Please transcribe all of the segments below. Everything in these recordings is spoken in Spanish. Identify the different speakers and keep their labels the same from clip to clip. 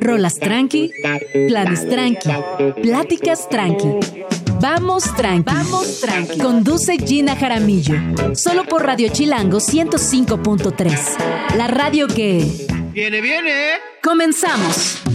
Speaker 1: Rolas tranqui, planes tranqui, pláticas tranqui. Vamos tranqui. Vamos tranqui. Conduce Gina Jaramillo. Solo por Radio Chilango 105.3. La radio que.
Speaker 2: Viene, viene.
Speaker 1: Comenzamos.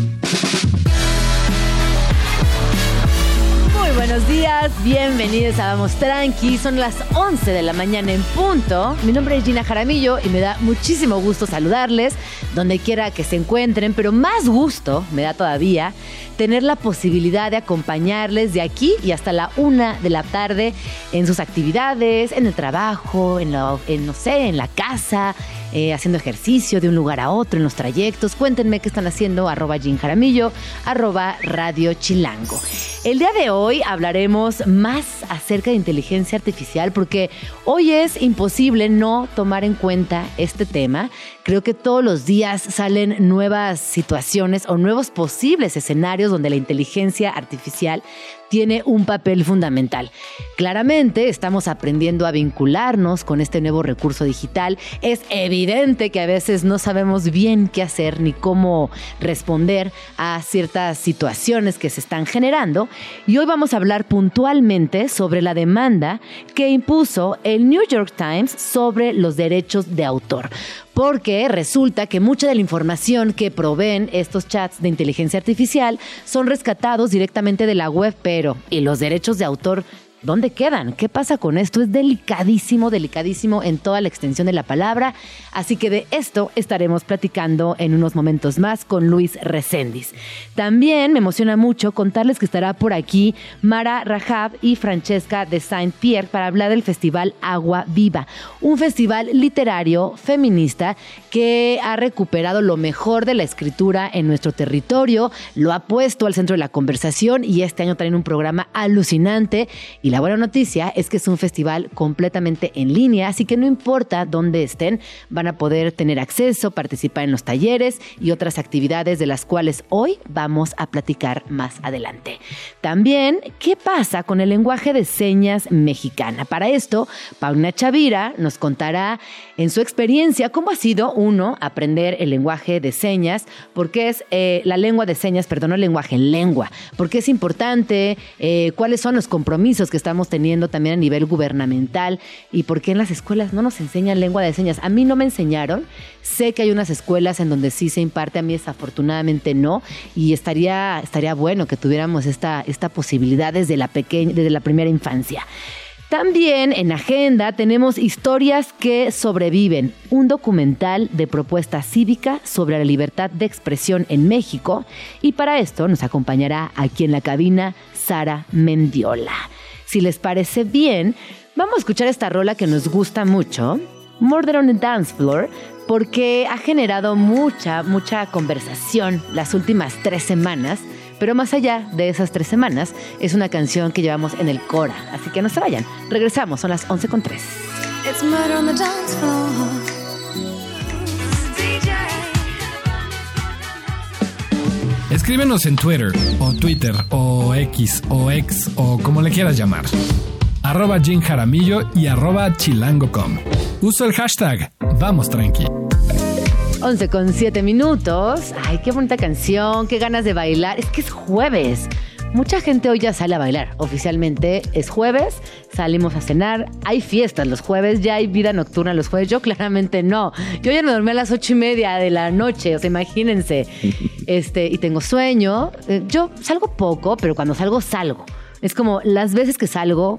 Speaker 3: Buenos días, bienvenidos a Vamos Tranqui. Son las 11 de la mañana en punto. Mi nombre es Gina Jaramillo y me da muchísimo gusto saludarles donde quiera que se encuentren, pero más gusto me da todavía tener la posibilidad de acompañarles de aquí y hasta la una de la tarde en sus actividades, en el trabajo, en, no sé, en la casa, eh, haciendo ejercicio de un lugar a otro, en los trayectos. Cuéntenme qué están haciendo, arroba Jim Jaramillo, arroba Radio Chilango. El día de hoy hablaremos más acerca de inteligencia artificial porque hoy es imposible no tomar en cuenta este tema. Creo que todos los días salen nuevas situaciones o nuevos posibles escenarios donde la inteligencia artificial tiene un papel fundamental. Claramente estamos aprendiendo a vincularnos con este nuevo recurso digital. Es evidente que a veces no sabemos bien qué hacer ni cómo responder a ciertas situaciones que se están generando. Y hoy vamos a hablar puntualmente sobre la demanda que impuso el New York Times sobre los derechos de autor porque resulta que mucha de la información que proveen estos chats de inteligencia artificial son rescatados directamente de la web, pero ¿y los derechos de autor ¿Dónde quedan? ¿Qué pasa con esto? Es delicadísimo, delicadísimo en toda la extensión de la palabra. Así que de esto estaremos platicando en unos momentos más con Luis Recendis. También me emociona mucho contarles que estará por aquí Mara Rajab y Francesca de Saint-Pierre para hablar del Festival Agua Viva, un festival literario feminista que ha recuperado lo mejor de la escritura en nuestro territorio, lo ha puesto al centro de la conversación y este año traen un programa alucinante. Y la buena noticia es que es un festival completamente en línea, así que no importa dónde estén, van a poder tener acceso, participar en los talleres y otras actividades de las cuales hoy vamos a platicar más adelante. También, ¿qué pasa con el lenguaje de señas mexicana? Para esto, Paula Chavira nos contará en su experiencia cómo ha sido, uno, aprender el lenguaje de señas, porque es eh, la lengua de señas, perdón, el lenguaje, lengua, porque es importante, eh, cuáles son los compromisos que estamos teniendo también a nivel gubernamental y por qué en las escuelas no nos enseñan lengua de señas. A mí no me enseñaron, sé que hay unas escuelas en donde sí se imparte, a mí desafortunadamente no, y estaría, estaría bueno que tuviéramos esta, esta posibilidad desde la, pequeña, desde la primera infancia. También en agenda tenemos Historias que sobreviven, un documental de propuesta cívica sobre la libertad de expresión en México y para esto nos acompañará aquí en la cabina Sara Mendiola. Si les parece bien, vamos a escuchar esta rola que nos gusta mucho, Murder on the Dance Floor, porque ha generado mucha, mucha conversación las últimas tres semanas. Pero más allá de esas tres semanas, es una canción que llevamos en el Cora. Así que no se vayan. Regresamos, son las 11 con 3.
Speaker 4: Escríbenos en Twitter, o Twitter, o X, o X, o como le quieras llamar. Arroba Jim Jaramillo y arroba chilango.com. Uso el hashtag Vamos Tranqui.
Speaker 3: 11 con 7 minutos. Ay, qué bonita canción, qué ganas de bailar. Es que es jueves. Mucha gente hoy ya sale a bailar. Oficialmente es jueves, salimos a cenar, hay fiestas los jueves, ya hay vida nocturna los jueves. Yo claramente no. Yo ya me dormí a las ocho y media de la noche, o sea, imagínense. Este, y tengo sueño. Eh, yo salgo poco, pero cuando salgo, salgo. Es como las veces que salgo,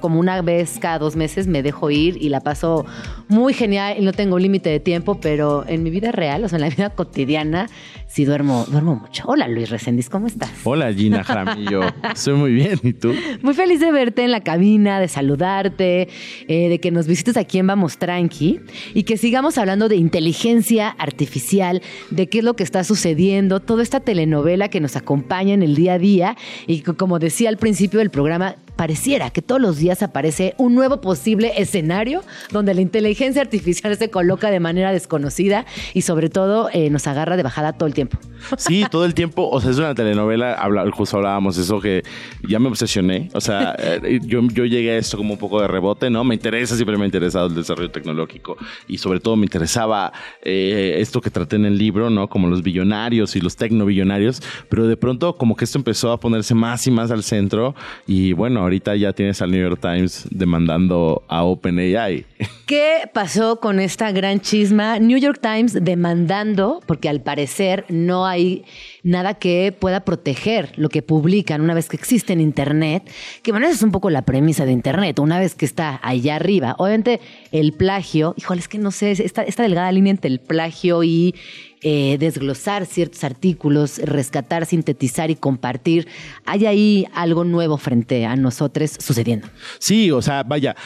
Speaker 3: como una vez cada dos meses me dejo ir y la paso muy genial y no tengo límite de tiempo, pero en mi vida real, o sea, en la vida cotidiana, sí duermo, duermo mucho. Hola Luis Reséndiz, ¿cómo estás?
Speaker 5: Hola Gina Jaramillo, estoy muy bien, ¿y tú?
Speaker 3: Muy feliz de verte en la cabina, de saludarte, eh, de que nos visites aquí en Vamos Tranqui y que sigamos hablando de inteligencia artificial, de qué es lo que está sucediendo, toda esta telenovela que nos acompaña en el día a día y como decía al principio del programa, pareciera que todos los días aparece un nuevo posible escenario donde la inteligencia artificial se coloca de manera desconocida y sobre todo eh, nos agarra de bajada todo el tiempo.
Speaker 5: Sí, todo el tiempo, o sea, es una telenovela, habla, justo hablábamos eso que ya me obsesioné, o sea, eh, yo, yo llegué a esto como un poco de rebote, ¿no? Me interesa, siempre me ha interesado el desarrollo tecnológico y sobre todo me interesaba eh, esto que traté en el libro, ¿no? Como los billonarios y los tecnobillonarios, pero de pronto como que esto empezó a ponerse más y más al centro y bueno, ahorita ya tienes al New York Times demandando a OpenAI.
Speaker 3: ¿Qué pasó con esta gran chisma? New York Times demandando, porque al parecer no hay nada que pueda proteger lo que publican una vez que existe en Internet, que bueno, esa es un poco la premisa de Internet, una vez que está allá arriba. Obviamente el plagio, híjole, es que no sé, esta, esta delgada línea entre el plagio y eh, desglosar ciertos artículos, rescatar, sintetizar y compartir. Hay ahí algo nuevo frente a nosotros sucediendo.
Speaker 5: Sí, o sea, vaya,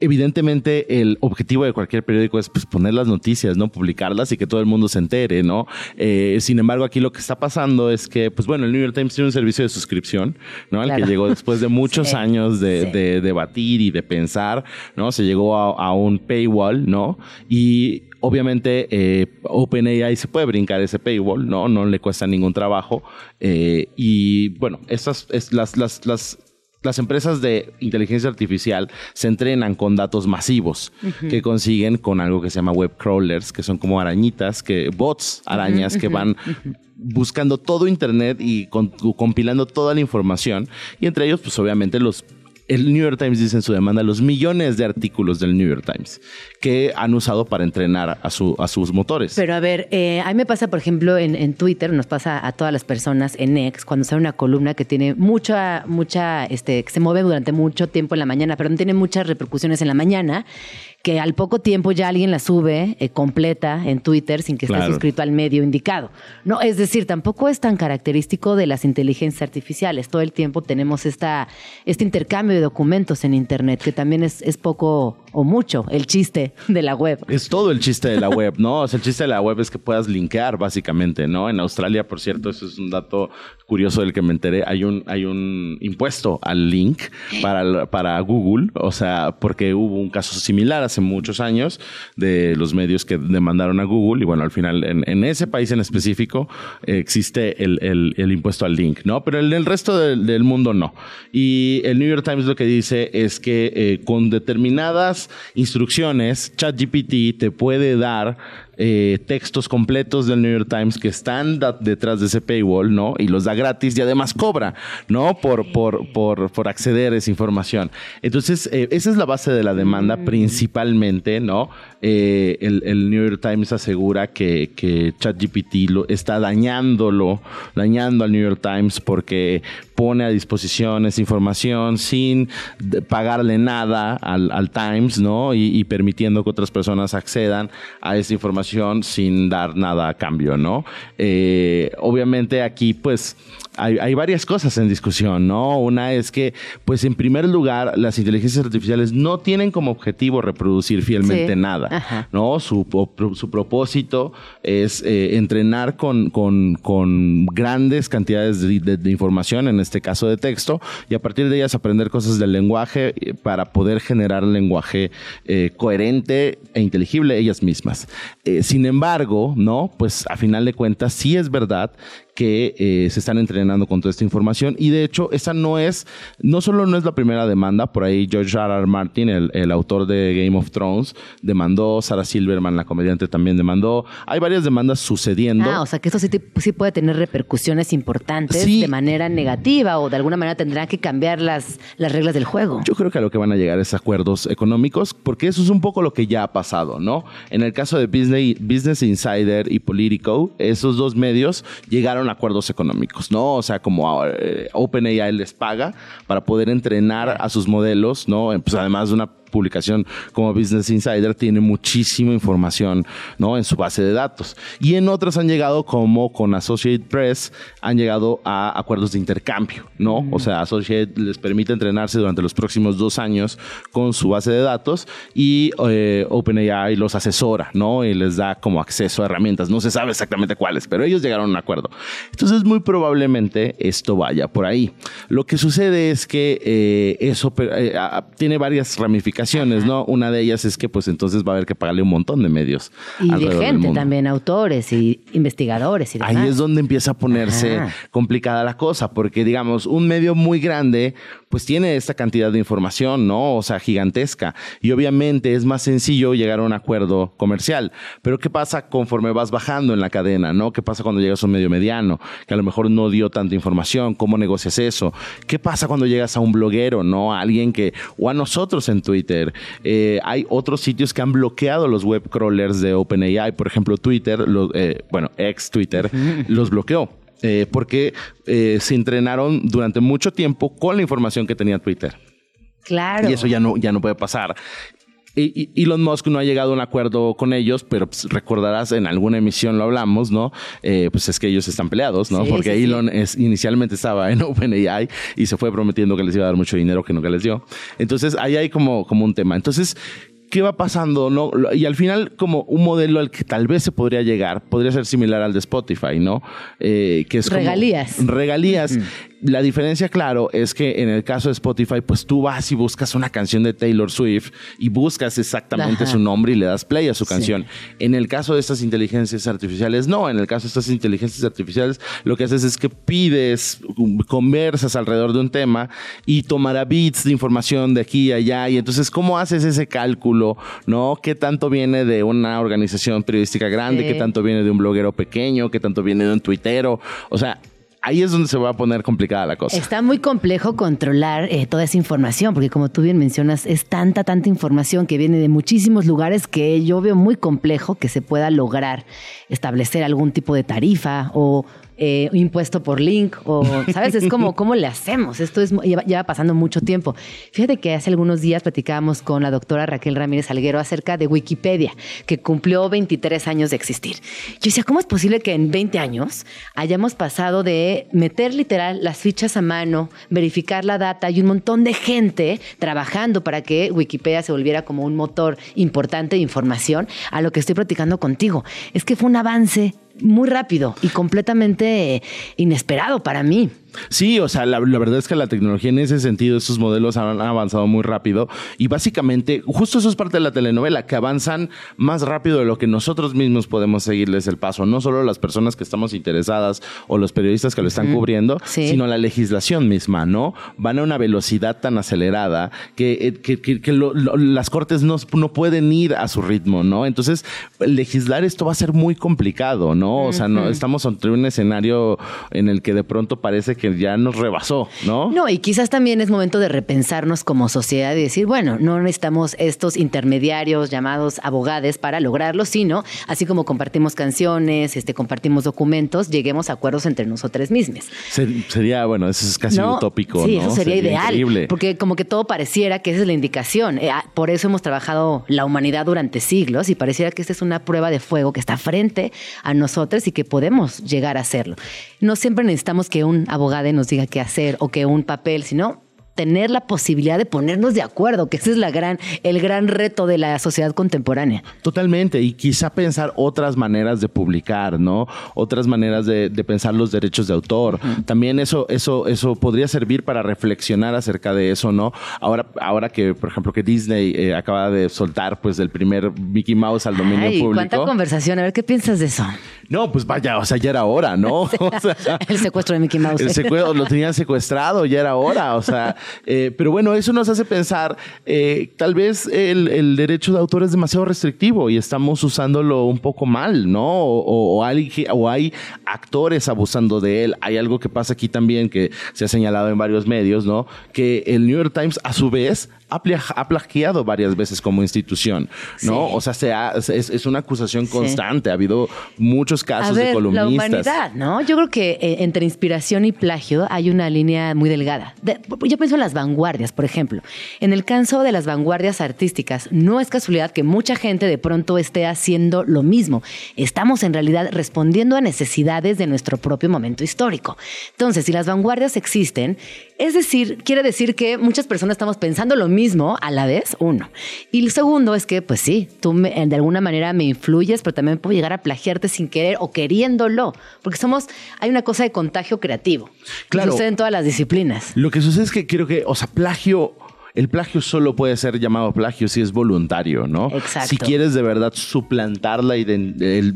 Speaker 5: evidentemente el objetivo de cualquier periódico es pues, poner las noticias, ¿no? Publicarlas y que todo el mundo se entere, ¿no? Eh, sin embargo, aquí lo que está pasando es que, pues bueno, el New York Times tiene un servicio de suscripción, ¿no? El que llegó después de muchos años de, debatir y de pensar, ¿no? Se llegó a, un paywall, ¿no? Y obviamente eh, OpenAI se puede brincar ese paywall, ¿no? No le cuesta ningún trabajo. Eh, y bueno, estas, es, las, las, las las empresas de inteligencia artificial se entrenan con datos masivos que consiguen con algo que se llama web crawlers, que son como arañitas, que bots, arañas que van buscando todo internet y compilando toda la información. Y entre ellos pues obviamente los el New York Times dice en su demanda los millones de artículos del New York Times que han usado para entrenar a, su, a sus motores.
Speaker 3: Pero a ver, eh, a mí me pasa, por ejemplo, en, Twitter, nos pasa a todas las personas en X, cuando sale una columna que tiene mucha, mucha, este, que se mueve durante mucho tiempo en la mañana, pero no tiene muchas repercusiones en la mañana, que al poco tiempo ya alguien la sube eh, completa en Twitter sin que esté suscrito al medio indicado. No, es decir, tampoco es tan característico de las inteligencias artificiales. Todo el tiempo tenemos esta, este intercambio de documentos en Internet, que también es, es poco o mucho el chiste de la web.
Speaker 5: Es todo el chiste de la web, ¿no? O sea, el chiste de la web es que puedas linkear, básicamente, ¿no? En Australia, por cierto, eso es un dato curioso del que me enteré, hay un, hay un impuesto al link para, para Google, o sea, porque hubo un caso similar hace muchos años de los medios que demandaron a Google y bueno, al final en, ese país en específico existe el, el, impuesto al link, ¿no? Pero en el resto del, mundo no. Y el New York Times lo que dice es que eh, con determinadas instrucciones, ChatGPT te puede dar eh, textos completos del New York Times que están detrás de ese paywall, ¿no? Y los da gratis y además cobra, ¿no? Por, por, por, por acceder a esa información. Entonces, eh, esa es la base de la demanda mm. principalmente, ¿no? Eh, el, New York Times asegura que, que ChatGPT lo, está dañándolo, dañando al New York Times porque pone a disposición esa información sin pagarle nada al, al Times, ¿no? Y, y, permitiendo que otras personas accedan a esa información sin dar nada a cambio, ¿no? Eh, obviamente aquí, pues, hay, varias cosas en discusión, ¿no? Una es que, pues, en primer lugar, las inteligencias artificiales no tienen como objetivo reproducir fielmente nada, ¿no? Su, su, propósito es eh, entrenar con, con, con, grandes cantidades de, información, en este caso de texto, y a partir de ellas aprender cosas del lenguaje eh, para poder generar lenguaje coherente e inteligible ellas mismas. Eh, sin embargo, ¿no? Pues a final de cuentas sí es verdad que eh, se están entrenando con toda esta información y de hecho esa no es, no solo no es la primera demanda, por ahí George R. R. Martin, el, autor de Game of Thrones, demandó, Sarah Silverman, la comediante, también demandó, hay varias demandas sucediendo.
Speaker 3: Ah, o sea que esto sí, sí puede tener repercusiones importantes de manera negativa o de alguna manera tendrán que cambiar las, las reglas del juego.
Speaker 5: Yo creo que a lo que van a llegar es acuerdos económicos, porque eso es un poco lo que ya ha pasado, ¿no? En el caso de Business, Business Insider y Politico, esos dos medios llegaron acuerdos económicos, ¿no? O sea, como eh, OpenAI les paga para poder entrenar a sus modelos, ¿no? Pues además de una publicación como Business Insider tiene muchísima información, ¿no? En su base de datos. Y en otras han llegado como con Associated Press, han llegado a acuerdos de intercambio, ¿no? O sea, Associated les permite entrenarse durante los próximos dos años con su base de datos y eh, OpenAI los asesora, ¿no? Y les da como acceso a herramientas. No se sabe exactamente cuáles, pero ellos llegaron a un acuerdo. Entonces, muy probablemente esto vaya por ahí. Lo que sucede es que eh, eso eh, tiene varias ramificaciones, ¿no? Una de ellas es que, pues, entonces va a haber que pagarle un montón de medios.
Speaker 3: Y de gente también, autores y investigadores y demás.
Speaker 5: Ahí es donde empieza a ponerse complicada la cosa, porque, digamos, un medio muy grande, pues tiene esta cantidad de información, ¿no? O sea, gigantesca. Y obviamente es más sencillo llegar a un acuerdo comercial. Pero ¿qué pasa conforme vas bajando en la cadena, ¿no? ¿Qué pasa cuando llegas a un medio mediano, que a lo mejor no dio tanta información? ¿Cómo negocias eso? ¿Qué pasa cuando llegas a un bloguero, ¿no? A alguien que, o a nosotros en Twitter. Eh, hay otros sitios que han bloqueado los web crawlers de OpenAI. Por ejemplo, Twitter, eh, bueno, ex Twitter, los bloqueó. Eh, porque se entrenaron durante mucho tiempo con la información que tenía Twitter.
Speaker 3: Claro.
Speaker 5: Y eso ya no, ya no puede pasar. Y, Elon Musk no ha llegado a un acuerdo con ellos, pero pues, recordarás en alguna emisión lo hablamos, ¿no? Eh, pues es que ellos están peleados, ¿no? Porque Elon Es, inicialmente estaba en OpenAI y se fue prometiendo que les iba a dar mucho dinero que nunca les dio. Entonces ahí hay como, como un tema. Entonces, ¿qué va pasando? ¿no? Y al final, como un modelo al que tal vez se podría llegar, podría ser similar al de Spotify, ¿no?
Speaker 3: Eh, que es regalías.
Speaker 5: regalías la diferencia, claro, es que en el caso de Spotify, pues tú vas y buscas una canción de Taylor Swift y buscas exactamente su nombre y le das play a su canción. En el caso de estas inteligencias artificiales, no. En el caso de estas inteligencias artificiales, lo que haces es que pides, conversas alrededor de un tema y tomará bits de información de aquí y allá. Y entonces, ¿cómo haces ese cálculo? ¿No? ¿Qué tanto viene de una organización periodística grande? ¿Qué tanto viene de un bloguero pequeño? ¿Qué tanto viene de un tuitero? O sea, ahí es donde se va a poner complicada la cosa.
Speaker 3: Está muy complejo controlar eh, toda esa información, porque como tú bien mencionas, es tanta, tanta información que viene de muchísimos lugares que yo veo muy complejo que se pueda lograr establecer algún tipo de tarifa o eh, impuesto por link o, ¿sabes? Es como, ¿cómo le hacemos? Esto es, lleva, pasando mucho tiempo. Fíjate que hace algunos días platicábamos con la doctora Raquel Ramírez Alguero acerca de Wikipedia, que cumplió 23 años de existir. Yo decía, ¿cómo es posible que en 20 años hayamos pasado de meter literal las fichas a mano, verificar la data y un montón de gente trabajando para que Wikipedia se volviera como un motor importante de información a lo que estoy platicando contigo? Es que fue un avance muy rápido y completamente inesperado para mí.
Speaker 5: Sí, o sea, la, verdad es que la tecnología en ese sentido, esos modelos han avanzado muy rápido y básicamente, justo eso es parte de la telenovela, que avanzan más rápido de lo que nosotros mismos podemos seguirles el paso, no solo las personas que estamos interesadas o los periodistas que lo están cubriendo, sino la legislación misma, ¿no? Van a una velocidad tan acelerada que, eh, las cortes no, no pueden ir a su ritmo, ¿no? Entonces, legislar esto va a ser muy complicado, ¿no? O sea, no, estamos ante un escenario en el que de pronto parece que ya nos rebasó, ¿no?
Speaker 3: No, y quizás también es momento de repensarnos como sociedad y decir, bueno, no necesitamos estos intermediarios llamados abogados para lograrlo, sino así como compartimos canciones, este, compartimos documentos, lleguemos a acuerdos entre nosotros mismos.
Speaker 5: sería, bueno, eso es casi utópico,
Speaker 3: sí, eso sería, ideal. Porque como que todo pareciera que esa es la indicación. Eh, ah, por eso hemos trabajado la humanidad durante siglos y pareciera que esta es una prueba de fuego que está frente a nosotros y que podemos llegar a hacerlo. No siempre necesitamos que un abogado nos diga qué hacer o que un papel, sino tener la posibilidad de ponernos de acuerdo, que ese es la gran, el gran reto de la sociedad contemporánea.
Speaker 5: Totalmente, y quizá pensar otras maneras de publicar, ¿no? Otras maneras de, pensar los derechos de autor. También eso, eso, eso podría servir para reflexionar acerca de eso, ¿no? Ahora, ahora que, por ejemplo, que Disney eh, acaba de soltar pues el primer Mickey Mouse al dominio Ay, público.
Speaker 3: ¿Cuánta conversación? A ver, ¿qué piensas de eso?
Speaker 5: No, pues vaya, o sea, ya era hora, ¿no?
Speaker 3: el secuestro de Mickey Mouse.
Speaker 5: El secuestro, lo tenían secuestrado, ya era hora, o sea, eh, pero bueno, eso nos hace pensar, eh, tal vez el, derecho de autor es demasiado restrictivo y estamos usándolo un poco mal, ¿no? O, hay, o hay actores abusando de él. Hay algo que pasa aquí también que se ha señalado en varios medios, ¿no? Que el New York Times a su vez ha, plagiado varias veces como institución, ¿no? O sea, se es, una acusación constante. Ha habido muchos casos de columnistas.
Speaker 3: La humanidad, ¿no? Yo creo que eh, entre inspiración y plagio hay una línea muy delgada. yo pienso en las vanguardias, por ejemplo. En el caso de las vanguardias artísticas, no es casualidad que mucha gente de pronto esté haciendo lo mismo. Estamos en realidad respondiendo a necesidades de nuestro propio momento histórico. Entonces, si las vanguardias existen, es decir, quiere decir que muchas personas estamos pensando lo mismo a la vez, uno. Y el segundo es que, pues sí, tú de alguna manera me influyes, pero también puedo llegar a plagiarte sin querer o queriéndolo, porque somos, hay una cosa de contagio creativo. Claro. sucede en todas las disciplinas.
Speaker 5: Lo que sucede es que creo que, o sea, plagio el plagio solo puede ser llamado plagio si es voluntario, ¿no?
Speaker 3: Exacto.
Speaker 5: Si quieres de verdad suplantar la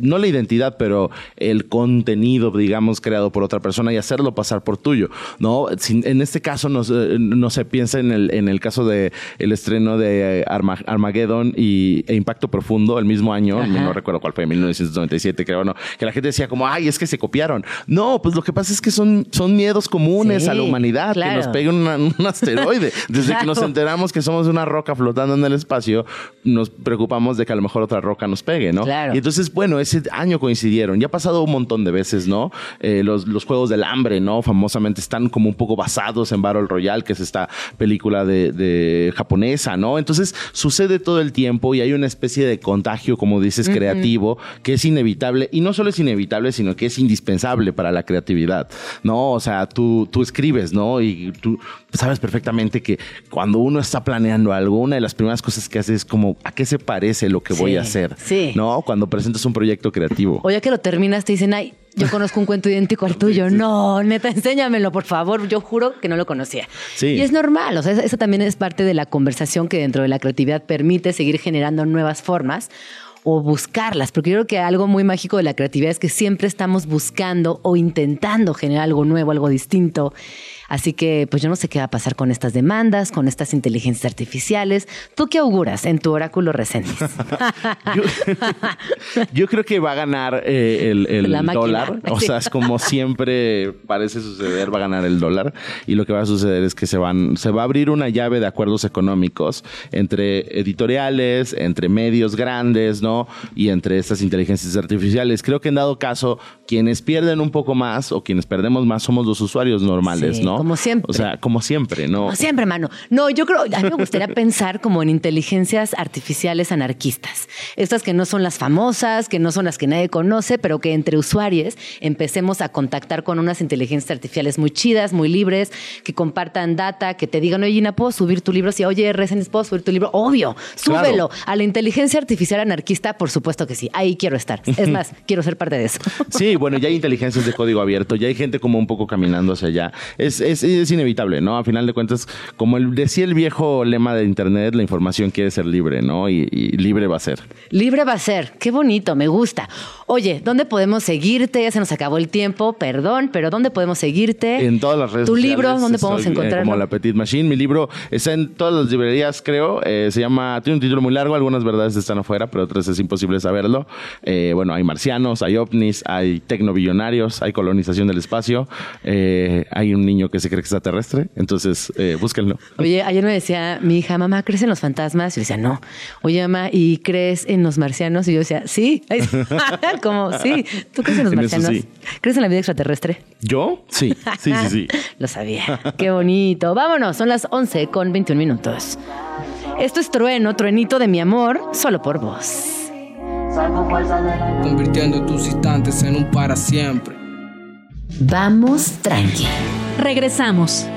Speaker 5: no la identidad, pero el contenido, digamos, creado por otra persona y hacerlo pasar por tuyo, ¿no? en este caso no, no, se piensa en el, en el caso de el estreno de Armageddon y, e Impacto Profundo el mismo año, no recuerdo cuál fue, 1997 creo, ¿no? Que la gente decía como, ay, es que se copiaron. No, pues lo que pasa es que son, son miedos comunes a la humanidad, que nos pegue un asteroide. Desde que nos enteramos que somos una roca flotando en el espacio, nos preocupamos de que a lo mejor otra roca nos pegue, ¿no?
Speaker 3: Claro.
Speaker 5: Y entonces, bueno, ese año coincidieron. Ya ha pasado un montón de veces, ¿no? Eh, los, los, Juegos del Hambre, ¿no? Famosamente están como un poco basados en Battle Royale, que es esta película de, de japonesa, ¿no? Entonces, sucede todo el tiempo y hay una especie de contagio, como dices, creativo, que es inevitable. Y no solo es inevitable, sino que es indispensable para la creatividad, ¿no? O sea, tú, tú escribes, ¿no? Y tú sabes perfectamente que cuando uno está planeando algo, una de las primeras cosas que hace es como, ¿a qué se parece lo que voy a hacer?
Speaker 3: Sí.
Speaker 5: ¿No? Cuando presentas un proyecto creativo.
Speaker 3: O ya que lo terminas, te dicen, ay, yo conozco un cuento idéntico al tuyo. No, neta, enséñamelo, por favor. Yo juro que no lo conocía.
Speaker 5: Sí.
Speaker 3: Y es normal, o sea, eso también es parte de la conversación que dentro de la creatividad permite seguir generando nuevas formas o buscarlas, porque yo creo que algo muy mágico de la creatividad es que siempre estamos buscando o intentando generar algo nuevo, algo distinto. Así que, pues yo no sé qué va a pasar con estas demandas, con estas inteligencias artificiales. ¿Tú qué auguras en tu oráculo reciente?
Speaker 5: yo, creo que va a ganar eh, el, dólar. O sea, es como siempre parece suceder, va a ganar el dólar. Y lo que va a suceder es que se van, se va a abrir una llave de acuerdos económicos entre editoriales, entre medios grandes, ¿no? Y entre estas inteligencias artificiales. Creo que en dado caso, quienes pierden un poco más o quienes perdemos más somos los usuarios normales, ¿no?
Speaker 3: Como siempre.
Speaker 5: O sea, como siempre, ¿no?
Speaker 3: Como siempre, mano. No, yo creo, a mí me gustaría pensar como en inteligencias artificiales anarquistas. Estas que no son las famosas, que no son las que nadie conoce, pero que entre usuarios empecemos a contactar con unas inteligencias artificiales muy chidas, muy libres, que compartan data, que te digan, oye, Gina, ¿puedo subir tu libro? Si, oye, Resenis, ¿puedo subir tu libro? Obvio, súbelo. A la inteligencia artificial anarquista, por supuesto que sí. Ahí quiero estar. Es más, quiero ser parte de eso.
Speaker 5: Sí, bueno, ya hay inteligencias de código abierto, ya hay gente como un poco caminando hacia allá. Es, es, inevitable, ¿no? A final de cuentas, como el, decía el viejo lema de Internet, la información quiere ser libre, ¿no? Y, libre va a ser.
Speaker 3: Libre va a ser. Qué bonito, me gusta. Oye, ¿dónde podemos seguirte? Ya se nos acabó el tiempo, perdón, pero ¿dónde podemos seguirte?
Speaker 5: En todas las redes
Speaker 3: ¿Tu libro? ¿Dónde podemos encontrarlo?
Speaker 5: como La Petit Machine. Mi libro está en todas las librerías, creo. Eh, se llama, tiene un título muy largo, algunas verdades están afuera, pero otras es imposible saberlo. Eh, bueno, hay marcianos, hay ovnis, hay tecnobillonarios, hay colonización del espacio, eh, hay un niño que se cree extraterrestre, entonces eh, búsquenlo.
Speaker 3: Oye, ayer me decía mi hija, mamá, ¿crees en los fantasmas? Y yo decía, no. Oye, mamá, ¿y crees en los marcianos? Y yo decía, sí. Como, sí. ¿Tú crees en los marcianos? ¿Crees en la vida extraterrestre?
Speaker 5: ¿Yo? Sí, sí, sí, sí.
Speaker 3: Lo sabía. Qué bonito. Vámonos, son las 11 con 21 minutos. Esto es Trueno, Truenito de mi amor, solo por vos.
Speaker 2: Convirtiendo tus instantes en un para siempre.
Speaker 1: Vamos tranqui. Regresamos.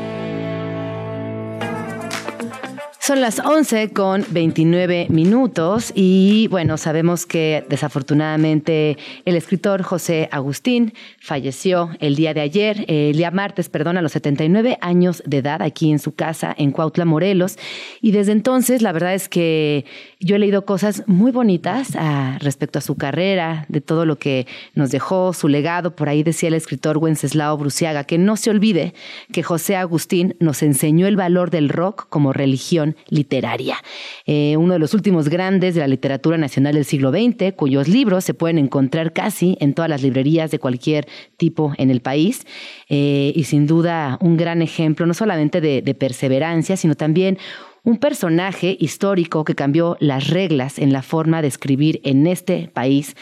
Speaker 3: Son las 11 con 29 minutos y bueno, sabemos que desafortunadamente el escritor José Agustín falleció el día de ayer, el día martes, perdón, a los 79 años de edad aquí en su casa en Cuautla, Morelos. Y desde entonces la verdad es que yo he leído cosas muy bonitas ah, respecto a su carrera, de todo lo que nos dejó, su legado. Por ahí decía el escritor Wenceslao Bruciaga que no se olvide que José Agustín nos enseñó el valor del rock como religión literaria. Eh, uno de los últimos grandes de la literatura nacional del siglo XX, cuyos libros se pueden encontrar casi en todas las librerías de cualquier tipo en el país. Eh, y sin duda un gran ejemplo, no solamente de perseverancia, sino también un personaje histórico que cambió las reglas en la forma de escribir en este país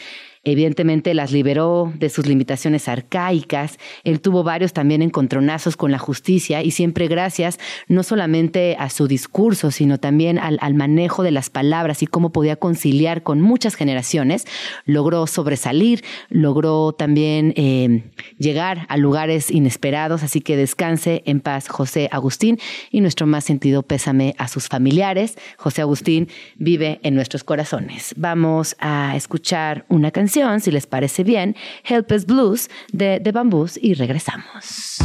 Speaker 3: Evidentemente las liberó de sus limitaciones arcaicas. Él tuvo varios también encontronazos con la justicia y siempre gracias no solamente a su discurso, sino también al, manejo de las palabras y cómo podía conciliar con muchas generaciones, logró sobresalir, logró también eh, llegar a lugares inesperados. Así que descanse en paz José Agustín y nuestro más sentido pésame a sus familiares. José Agustín vive en nuestros corazones. Vamos a escuchar una canción si les parece bien, Help Us Blues de The Bamboos y regresamos.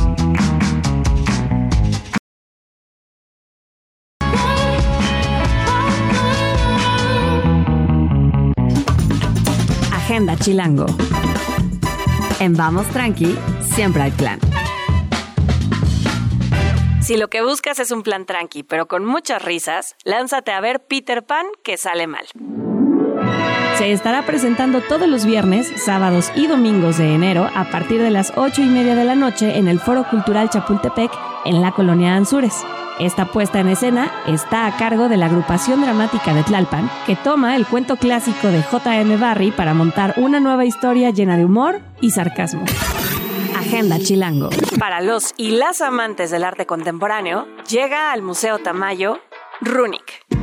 Speaker 6: Agenda Chilango. En Vamos Tranqui, siempre hay plan.
Speaker 7: Si lo que buscas es un plan tranqui, pero con muchas risas, lánzate a ver Peter Pan que sale mal.
Speaker 6: Se estará presentando todos los viernes, sábados y domingos de enero a partir de las 8 y media de la noche en el Foro Cultural Chapultepec en la colonia Anzures. Esta puesta en escena está a cargo de la agrupación dramática de Tlalpan, que toma el cuento clásico de J.M. Barry para montar una nueva historia llena de humor y sarcasmo. Agenda Chilango.
Speaker 7: Para los y las amantes del arte contemporáneo, llega al Museo Tamayo Runic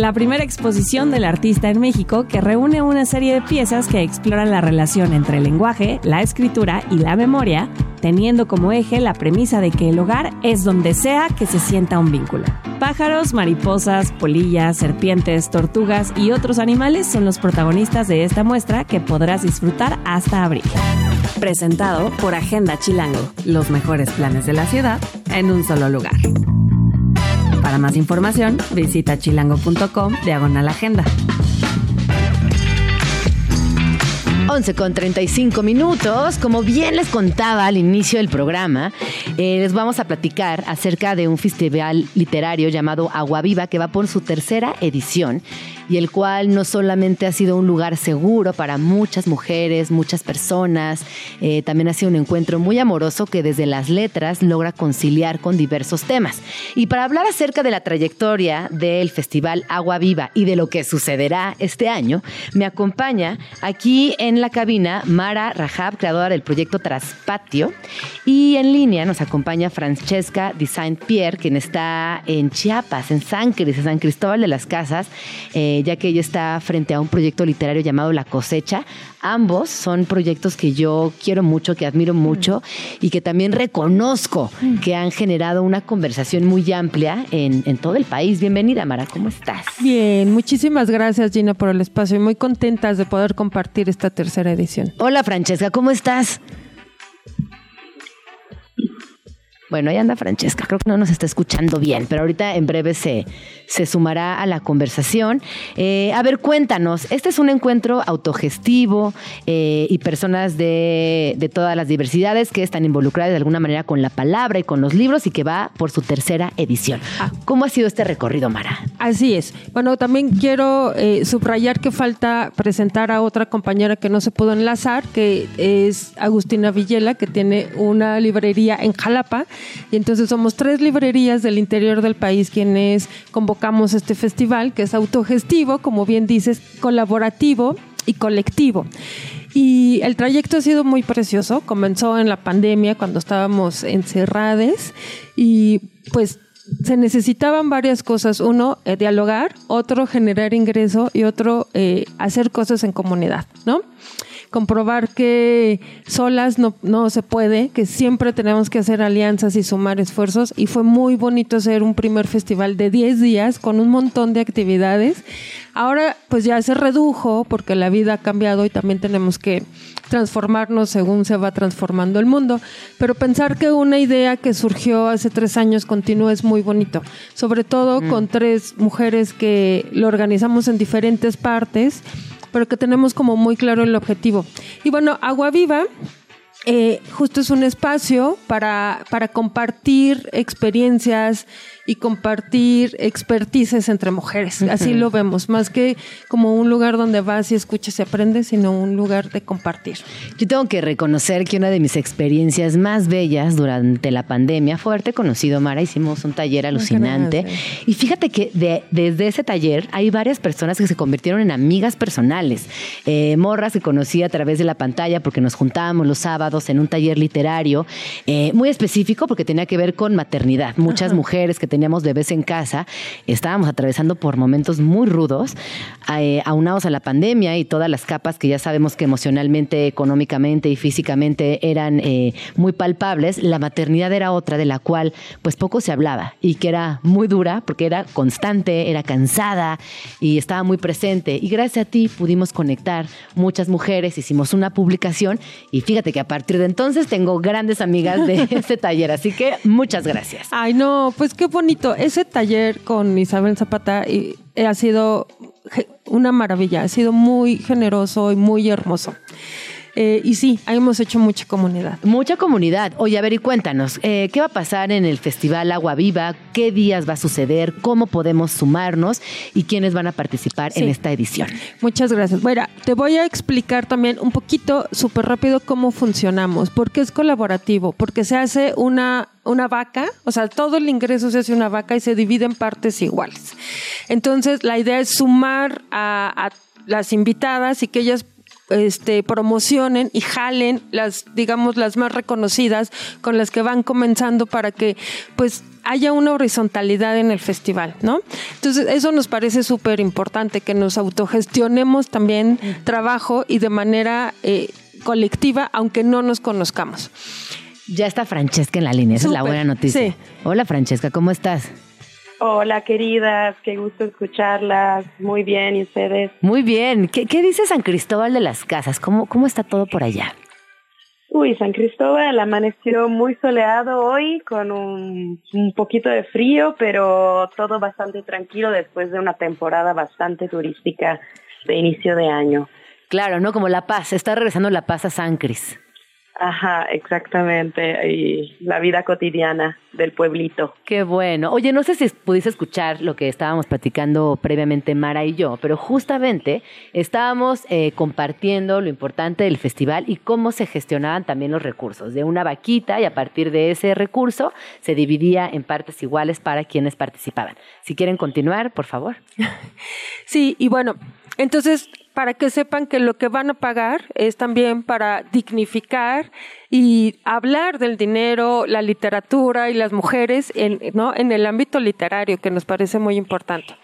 Speaker 6: la primera exposición del artista en México que reúne una serie de piezas que exploran la relación entre el lenguaje, la escritura y la memoria, teniendo como eje la premisa de que el hogar es donde sea que se sienta un vínculo. Pájaros, mariposas, polillas, serpientes, tortugas y otros animales son los protagonistas de esta muestra que podrás disfrutar hasta abril. Presentado por Agenda Chilango, los mejores planes de la ciudad en un solo lugar. Para más información, visita chilango.com diagonal agenda.
Speaker 3: 11 con 35 minutos. Como bien les contaba al inicio del programa, eh, les vamos a platicar acerca de un festival literario llamado Agua Viva que va por su tercera edición y el cual no solamente ha sido un lugar seguro para muchas mujeres, muchas personas, eh, también ha sido un encuentro muy amoroso que desde las letras logra conciliar con diversos temas. Y para hablar acerca de la trayectoria del Festival Agua Viva y de lo que sucederá este año, me acompaña aquí en la cabina Mara Rajab, creadora del proyecto Traspatio, y en línea nos acompaña Francesca Design Pierre, quien está en Chiapas, en San Cris, San Cristóbal de las Casas. Eh, ya que ella está frente a un proyecto literario llamado La Cosecha. Ambos son proyectos que yo quiero mucho, que admiro mucho y que también reconozco que han generado una conversación muy amplia en, en todo el país. Bienvenida, Mara, ¿cómo estás?
Speaker 8: Bien, muchísimas gracias, Gina, por el espacio y muy contentas de poder compartir esta tercera edición.
Speaker 3: Hola, Francesca, ¿cómo estás? Bueno, ahí anda Francesca, creo que no nos está escuchando bien, pero ahorita en breve se, se sumará a la conversación. Eh, a ver, cuéntanos, este es un encuentro autogestivo eh, y personas de, de, todas las diversidades que están involucradas de alguna manera con la palabra y con los libros y que va por su tercera edición. Ah. ¿Cómo ha sido este recorrido, Mara?
Speaker 8: Así es. Bueno, también quiero eh, subrayar que falta presentar a otra compañera que no se pudo enlazar, que es Agustina Villela, que tiene una librería en Jalapa y entonces somos tres librerías del interior del país quienes convocamos este festival, que es autogestivo, como bien dices, colaborativo y colectivo. Y el trayecto ha sido muy precioso. Comenzó en la pandemia cuando estábamos encerrados y pues se necesitaban varias cosas. Uno, eh, dialogar, otro, generar ingreso y otro, eh, hacer cosas en comunidad, ¿no? Comprobar que solas no, no se puede, que siempre tenemos que hacer alianzas y sumar esfuerzos. Y fue muy bonito hacer un primer festival de 10 días con un montón de actividades. Ahora pues ya se redujo porque la vida ha cambiado y también tenemos que transformarnos según se va transformando el mundo. Pero pensar que una idea que surgió hace tres años continúa es muy bonito. Sobre todo mm. con tres mujeres que lo organizamos en diferentes partes pero que tenemos como muy claro el objetivo. Y bueno, Agua Viva eh, justo es un espacio para, para compartir experiencias y compartir expertices entre mujeres. Así lo vemos, más que como un lugar donde vas y escuchas y aprendes, sino un lugar de compartir.
Speaker 3: Yo tengo que reconocer que una de mis experiencias más bellas durante la pandemia fue haberte conocido, Mara. Hicimos un taller alucinante. Y fíjate que de- desde ese taller hay varias personas que se convirtieron en amigas personales. Eh, Morra se conocía a través de la pantalla porque nos juntábamos los sábados en un taller literario eh, muy específico porque tenía que ver con maternidad. Muchas mujeres que teníamos bebés en casa estábamos atravesando por momentos muy rudos, eh, aunados a la pandemia y todas las capas que ya sabemos que emocionalmente, económicamente y físicamente eran eh, muy palpables. La maternidad era otra de la cual pues poco se hablaba y que era muy dura porque era constante, era cansada y estaba muy presente. Y gracias a ti pudimos conectar muchas mujeres, hicimos una publicación y fíjate que a partir de entonces tengo grandes amigas de este taller, así que muchas gracias.
Speaker 8: Ay, no, pues qué bonito. Ese taller con Isabel Zapata y, eh, ha sido una maravilla, ha sido muy generoso y muy hermoso. Eh, y sí, hemos hecho mucha comunidad.
Speaker 3: Mucha comunidad. Oye, a ver, y cuéntanos, eh, ¿qué va a pasar en el Festival Agua Viva? ¿Qué días va a suceder? ¿Cómo podemos sumarnos? ¿Y quiénes van a participar en esta edición?
Speaker 8: Muchas gracias. Bueno, te voy a explicar también un poquito, súper rápido, cómo funcionamos. Porque es colaborativo, porque se hace una, una vaca, o sea, todo el ingreso se hace una vaca y se divide en partes iguales. Entonces, la idea es sumar a, a las invitadas y que ellas este, promocionen y jalen las, digamos, las más reconocidas con las que van comenzando para que, pues, haya una horizontalidad en el festival, ¿no? Entonces, eso nos parece súper importante, que nos autogestionemos también trabajo y de manera eh, colectiva, aunque no nos conozcamos.
Speaker 3: Ya está Francesca en la línea, esa es la buena noticia.
Speaker 8: sí.
Speaker 3: Hola Francesca, ¿cómo estás?
Speaker 9: Hola, queridas, qué gusto escucharlas. Muy bien, ¿y ustedes?
Speaker 3: Muy bien. ¿Qué, qué dice San Cristóbal de las Casas? ¿Cómo, ¿Cómo está todo por allá?
Speaker 9: Uy, San Cristóbal amaneció muy soleado hoy, con un, un poquito de frío, pero todo bastante tranquilo después de una temporada bastante turística de inicio de año.
Speaker 3: Claro, ¿no? Como La Paz. Está regresando La Paz a San Cris.
Speaker 9: Ajá, exactamente. Y la vida cotidiana del pueblito.
Speaker 3: Qué bueno. Oye, no sé si pudiste escuchar lo que estábamos platicando previamente Mara y yo, pero justamente estábamos eh, compartiendo lo importante del festival y cómo se gestionaban también los recursos de una vaquita y a partir de ese recurso se dividía en partes iguales para quienes participaban. Si quieren continuar, por favor.
Speaker 8: Sí, y bueno, entonces, para que sepan que lo que van a pagar es también para dignificar y hablar del dinero, la literatura y las mujeres en, ¿no? en el ámbito literario, que nos parece muy importante.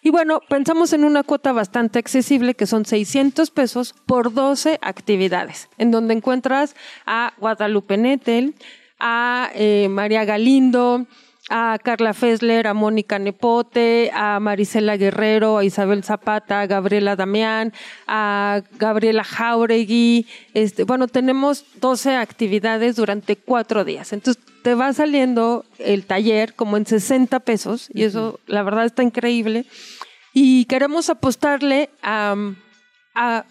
Speaker 8: Y bueno, pensamos en una cuota bastante accesible, que son 600 pesos por 12 actividades, en donde encuentras a Guadalupe Nettel, a eh, María Galindo, a Carla Fessler, a Mónica Nepote, a Marisela Guerrero, a Isabel Zapata, a Gabriela Damián, a Gabriela Jauregui. Este, bueno, tenemos 12 actividades durante cuatro días. Entonces, te va saliendo el taller como en 60 pesos y eso, la verdad, está increíble. Y queremos apostarle a, a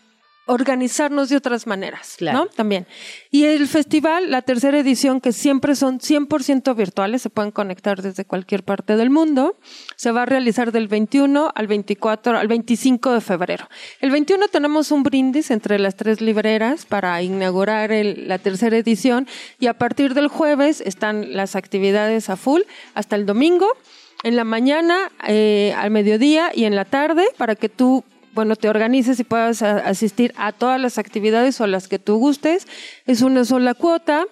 Speaker 8: organizarnos de otras maneras,
Speaker 3: Claro.
Speaker 8: ¿no? También. Y el festival, la tercera edición, que siempre son 100% virtuales, se pueden conectar desde cualquier parte del mundo, se va a realizar del 21 al 24, al 25 de febrero. El 21 tenemos un brindis entre las tres libreras para inaugurar el- la tercera edición y a partir del jueves están las actividades a full hasta el domingo. En la mañana, eh, al mediodía y en la tarde para que tú bueno, te organices y puedas asistir a todas las actividades o las que tú gustes. Es una sola cuota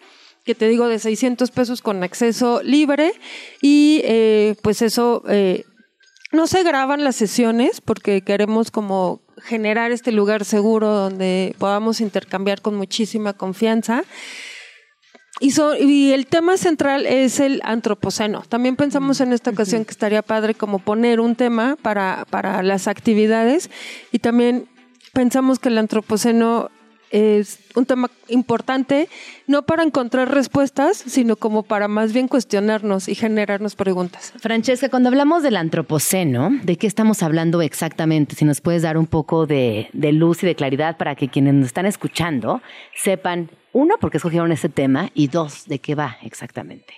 Speaker 8: que te digo de 600 pesos con acceso libre y eh, pues eso eh, no se graban las sesiones porque queremos como generar este lugar seguro donde podamos intercambiar con muchísima confianza. Y, so- y el tema central es el antropoceno. También pensamos en esta ocasión que estaría padre como poner un tema para, para las actividades y también pensamos que el antropoceno es un tema importante, no para encontrar respuestas, sino como para más bien cuestionarnos y generarnos preguntas.
Speaker 3: Francesca, cuando hablamos del antropoceno, ¿de qué estamos hablando exactamente? Si nos puedes dar un poco de, de luz y de claridad para que quienes nos están escuchando sepan uno, ¿por qué escogieron ese tema? Y dos, ¿de qué va exactamente?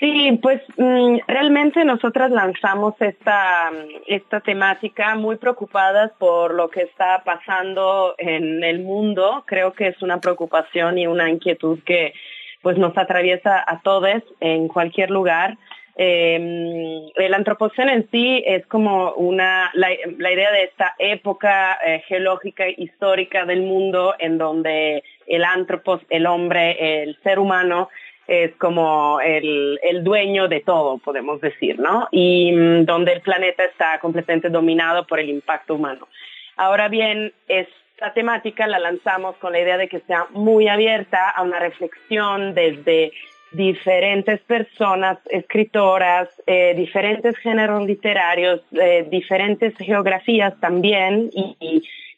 Speaker 9: Sí, pues mm, realmente nosotras lanzamos esta, esta temática muy preocupadas por lo que está pasando en el mundo. Creo que es una preocupación y una inquietud que pues nos atraviesa a todos en cualquier lugar. Eh, el antropoceno en sí es como una, la, idea de esta época eh, geológica histórica del mundo en donde el antropos, el hombre, el ser humano, es como el, el, dueño de todo, podemos decir, ¿no? Y mm, donde el planeta está completamente dominado por el impacto humano. Ahora bien, esta temática la lanzamos con la idea de que sea muy abierta a una reflexión desde diferentes personas, escritoras, eh, diferentes géneros literarios, eh, diferentes geografías también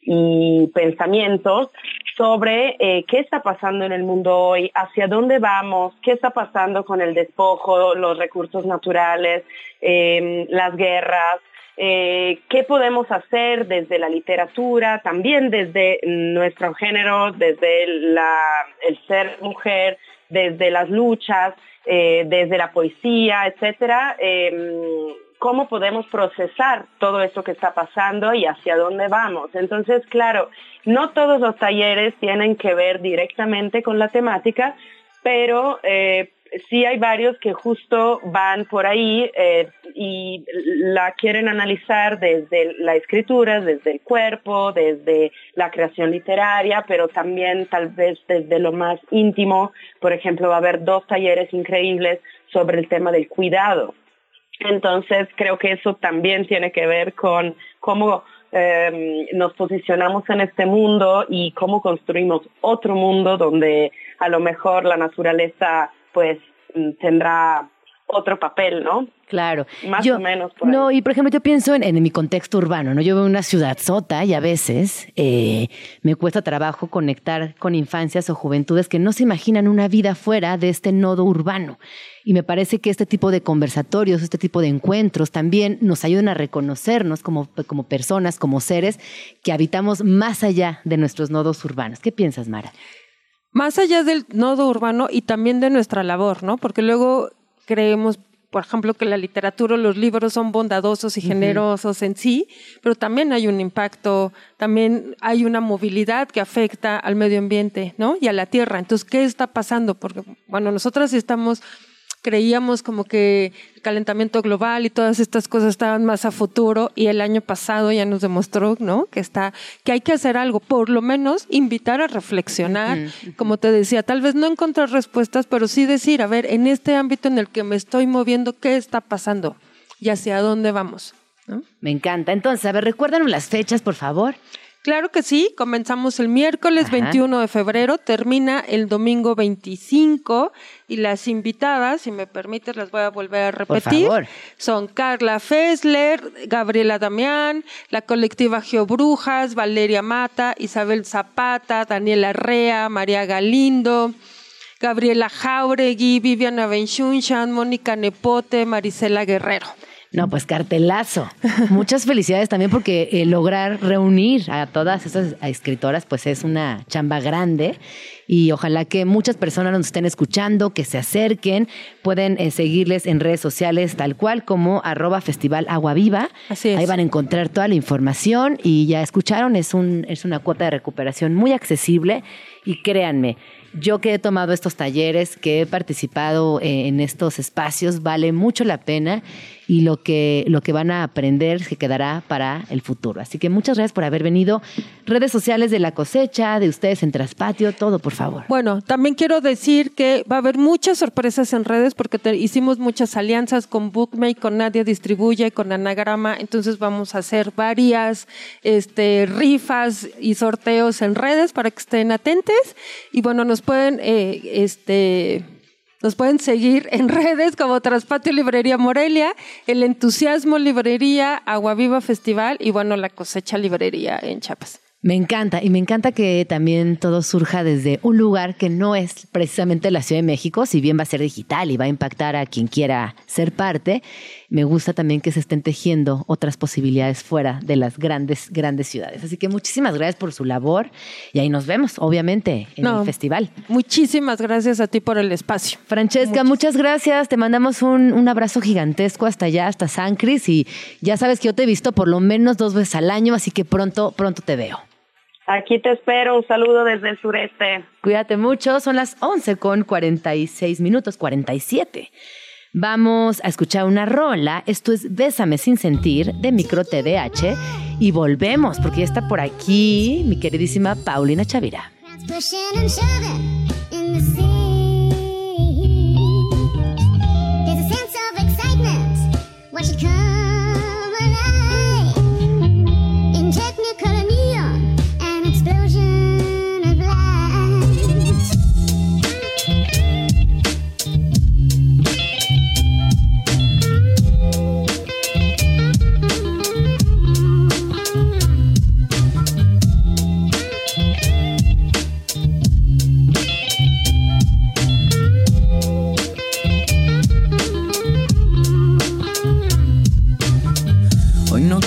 Speaker 9: y pensamientos sobre eh, qué está pasando en el mundo hoy, hacia dónde vamos, qué está pasando con el despojo, los recursos naturales, em, las guerras, qué podemos hacer desde la literatura, también desde nuestro género, desde la, el ser mujer, desde las luchas, eh, desde la poesía, etcétera em, cómo podemos procesar todo esto que está pasando y hacia dónde vamos. Entonces, claro, no todos los talleres tienen que ver directamente con la temática, pero eh, sí hay varios que justo van por ahí eh, y la quieren analizar desde la escritura, desde el cuerpo, desde la creación literaria, pero también tal vez desde lo más íntimo. Por ejemplo, va a haber dos talleres increíbles sobre el tema del cuidado entonces creo que eso también tiene que ver con cómo em, nos posicionamos en este mundo y cómo construimos otro mundo donde a lo mejor la naturaleza pues tendrá otro papel, ¿no?
Speaker 3: Claro.
Speaker 9: Más o menos.
Speaker 3: no, y por ejemplo, yo pienso en, mi contexto urbano, ¿no? Yo veo una ciudad sota y a veces eh, me cuesta trabajo conectar con infancias o juventudes que no se imaginan una vida fuera de este nodo urbano. Y me parece que este tipo de conversatorios, este tipo de encuentros también nos ayudan a reconocernos como, como personas, como seres que habitamos más allá de nuestros nodos urbanos. ¿Qué piensas, Mara?
Speaker 8: Más allá del nodo urbano y también de nuestra labor, ¿no? Porque luego creemos, por ejemplo, que la literatura o los libros son bondadosos y generosos en sí, pero también hay un impacto, también hay una movilidad que afecta al medio ambiente, ¿no? Y a la tierra. Entonces, ¿qué está pasando? Porque, bueno, nosotras estamos creíamos como que el calentamiento global y todas estas cosas estaban más a futuro y el año pasado ya nos demostró, ¿no? Que está que hay que hacer algo, por lo menos invitar a reflexionar, como te decía, tal vez no encontrar respuestas, pero sí decir, a ver, en este ámbito en el que me estoy moviendo, ¿qué está pasando? Y hacia dónde vamos.
Speaker 3: Me encanta. Entonces, a ver, recuérdanos las fechas, por favor.
Speaker 8: Claro que sí, comenzamos el miércoles 21 de febrero, termina el domingo 25 y las invitadas, si me permites, las voy a volver a repetir. Son Carla Fessler, Gabriela Damián, la colectiva Geobrujas, Valeria Mata, Isabel Zapata, Daniela Rea, María Galindo, Gabriela Jauregui, Viviana Benchunchan, Mónica Nepote, Marisela Guerrero.
Speaker 3: No, pues cartelazo. Muchas felicidades también porque eh, lograr reunir a todas esas escritoras pues es una chamba grande y ojalá que muchas personas nos estén escuchando, que se acerquen, pueden eh, seguirles en redes sociales tal cual como arroba festival agua viva.
Speaker 8: Así es.
Speaker 3: Ahí van a encontrar toda la información y ya escucharon, es, un, es una cuota de recuperación muy accesible y créanme, yo que he tomado estos talleres, que he participado eh, en estos espacios, vale mucho la pena y lo que, lo que van a aprender se quedará para el futuro. Así que muchas gracias por haber venido. Redes sociales de la cosecha, de ustedes en Traspatio, todo, por favor.
Speaker 8: Bueno, también quiero decir que va a haber muchas sorpresas en redes porque hicimos muchas alianzas con Bookmate, con Nadia Distribuye, con Anagrama. Entonces vamos a hacer varias este, rifas y sorteos en redes para que estén atentes. Y bueno, nos pueden eh, este, nos pueden seguir en redes como Traspatio Librería Morelia, El Entusiasmo Librería, Agua Viva Festival y bueno, La Cosecha Librería en Chiapas.
Speaker 3: Me encanta y me encanta que también todo surja desde un lugar que no es precisamente la Ciudad de México, si bien va a ser digital y va a impactar a quien quiera ser parte, me gusta también que se estén tejiendo otras posibilidades fuera de las grandes, grandes ciudades. Así que muchísimas gracias por su labor y ahí nos vemos, obviamente, en
Speaker 8: No.
Speaker 3: el festival.
Speaker 8: Muchísimas gracias a ti por el espacio.
Speaker 3: Francesca, muchas gracias. Te mandamos un, un abrazo gigantesco hasta allá, hasta San Cris. Y ya sabes que yo te he visto por lo menos dos veces al año, así que pronto, pronto te veo.
Speaker 9: Aquí te espero, un saludo desde el sureste.
Speaker 3: Cuídate mucho, son las 11 con 46 minutos, 47. Vamos a escuchar una rola, esto es Bésame sin sentir de Micro TDH y volvemos porque ya está por aquí mi queridísima Paulina Chavira.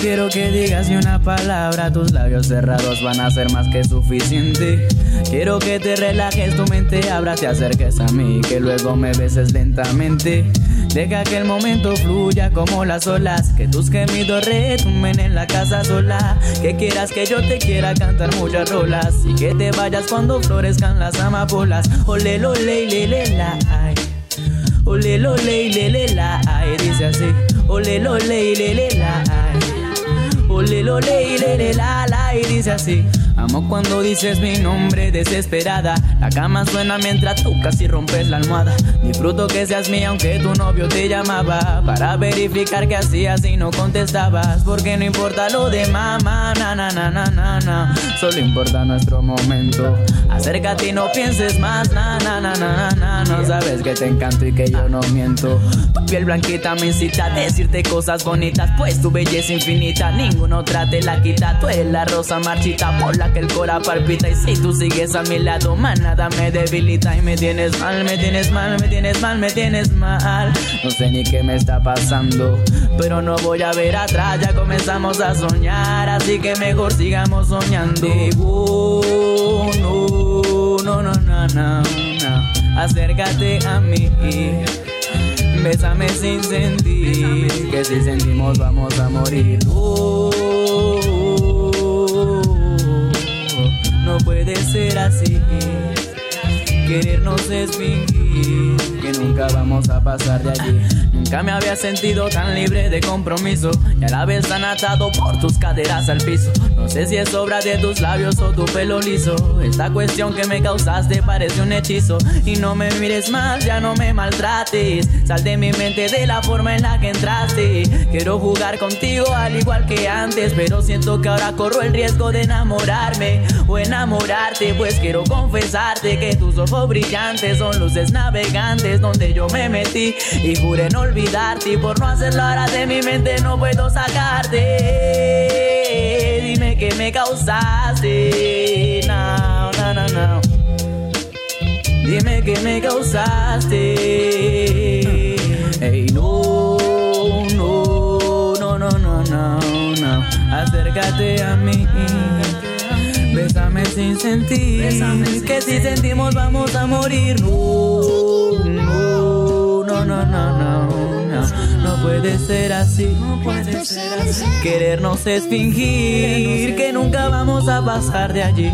Speaker 10: Quiero que digas una palabra, tus labios cerrados van a ser más que suficiente. Quiero que te relajes, tu mente abra, te acerques a mí, que luego me beses lentamente. Deja que el momento fluya como las olas, que tus gemidos retumben en la casa sola. Que quieras que yo te quiera cantar muchas rolas y que te vayas cuando florezcan las amapolas. Ole, lo, le, le, le, la, ay. Ole, lo, le, le, le, la, ay. Dice así. Ole, lo, le, le, la, ay. Ole, lo, le, le, le, la, la, y dice así. Amo cuando dices mi nombre desesperada. La cama suena mientras tú casi rompes la almohada. Disfruto que seas mía aunque tu novio te llamaba. Para verificar que hacías y no contestabas. Porque no importa lo de mamá, na na na na na na. Solo importa nuestro momento. Acércate y no pienses más, na na na na na. No sabes que te encanto y que yo no miento. Tu piel blanquita me incita a decirte cosas bonitas. Pues tu belleza infinita, ninguno otra te la quita. Tú eres la rosa marchita por que el cora palpita. Y si tú sigues a mi lado, más nada me debilita. Y me tienes mal, me tienes mal, me tienes mal, me tienes mal. No sé ni qué me está pasando, pero no voy a ver atrás. Ya comenzamos a soñar, así que mejor sigamos soñando. Oh, no, no, no, no, no. Acércate a mí. Bésame sin sentir que si sentimos vamos a morir. Ser así. Querernos es fingir que nunca vamos a pasar de allí. Nunca me había sentido tan libre de compromiso y a la vez tan atado por tus caderas al piso. No sé si es obra de tus labios o tu pelo liso. Esta cuestión que me causaste parece un hechizo. Y no me mires más, ya no me maltrates. Sal de mi mente de la forma en la que entraste. Quiero jugar contigo al igual que antes, pero siento que ahora corro el riesgo de enamorarme o enamorarte. Pues quiero confesarte que tus ojos brillantes son luces navegantes donde yo me metí y juré no olvidarte. Por no hacerlo ahora de mi mente no puedo sacarte. Dime que me causaste. No, no, no, no. Dime que me causaste. Ey, no, no, no, no, no, no, no. Acércate a mí. Bésame sin sentir. que si sentimos vamos a morir. No, puede ser así. No puede ser así. Querernos es fingir que nunca vamos a pasar de allí.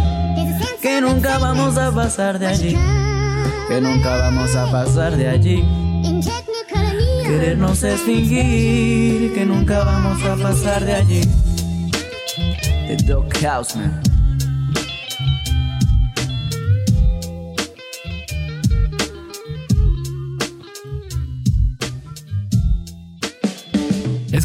Speaker 10: Que nunca vamos a pasar de allí. Que nunca vamos a pasar de allí. Querernos es fingir que nunca vamos a pasar de allí. The Dog Houseman.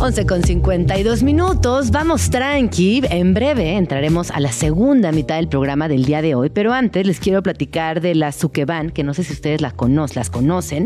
Speaker 3: 11 con 52 minutos, vamos tranqui. En breve entraremos a la segunda mitad del programa del día de hoy, pero antes les quiero platicar de la Sukeban, que no sé si ustedes las, cono- las conocen,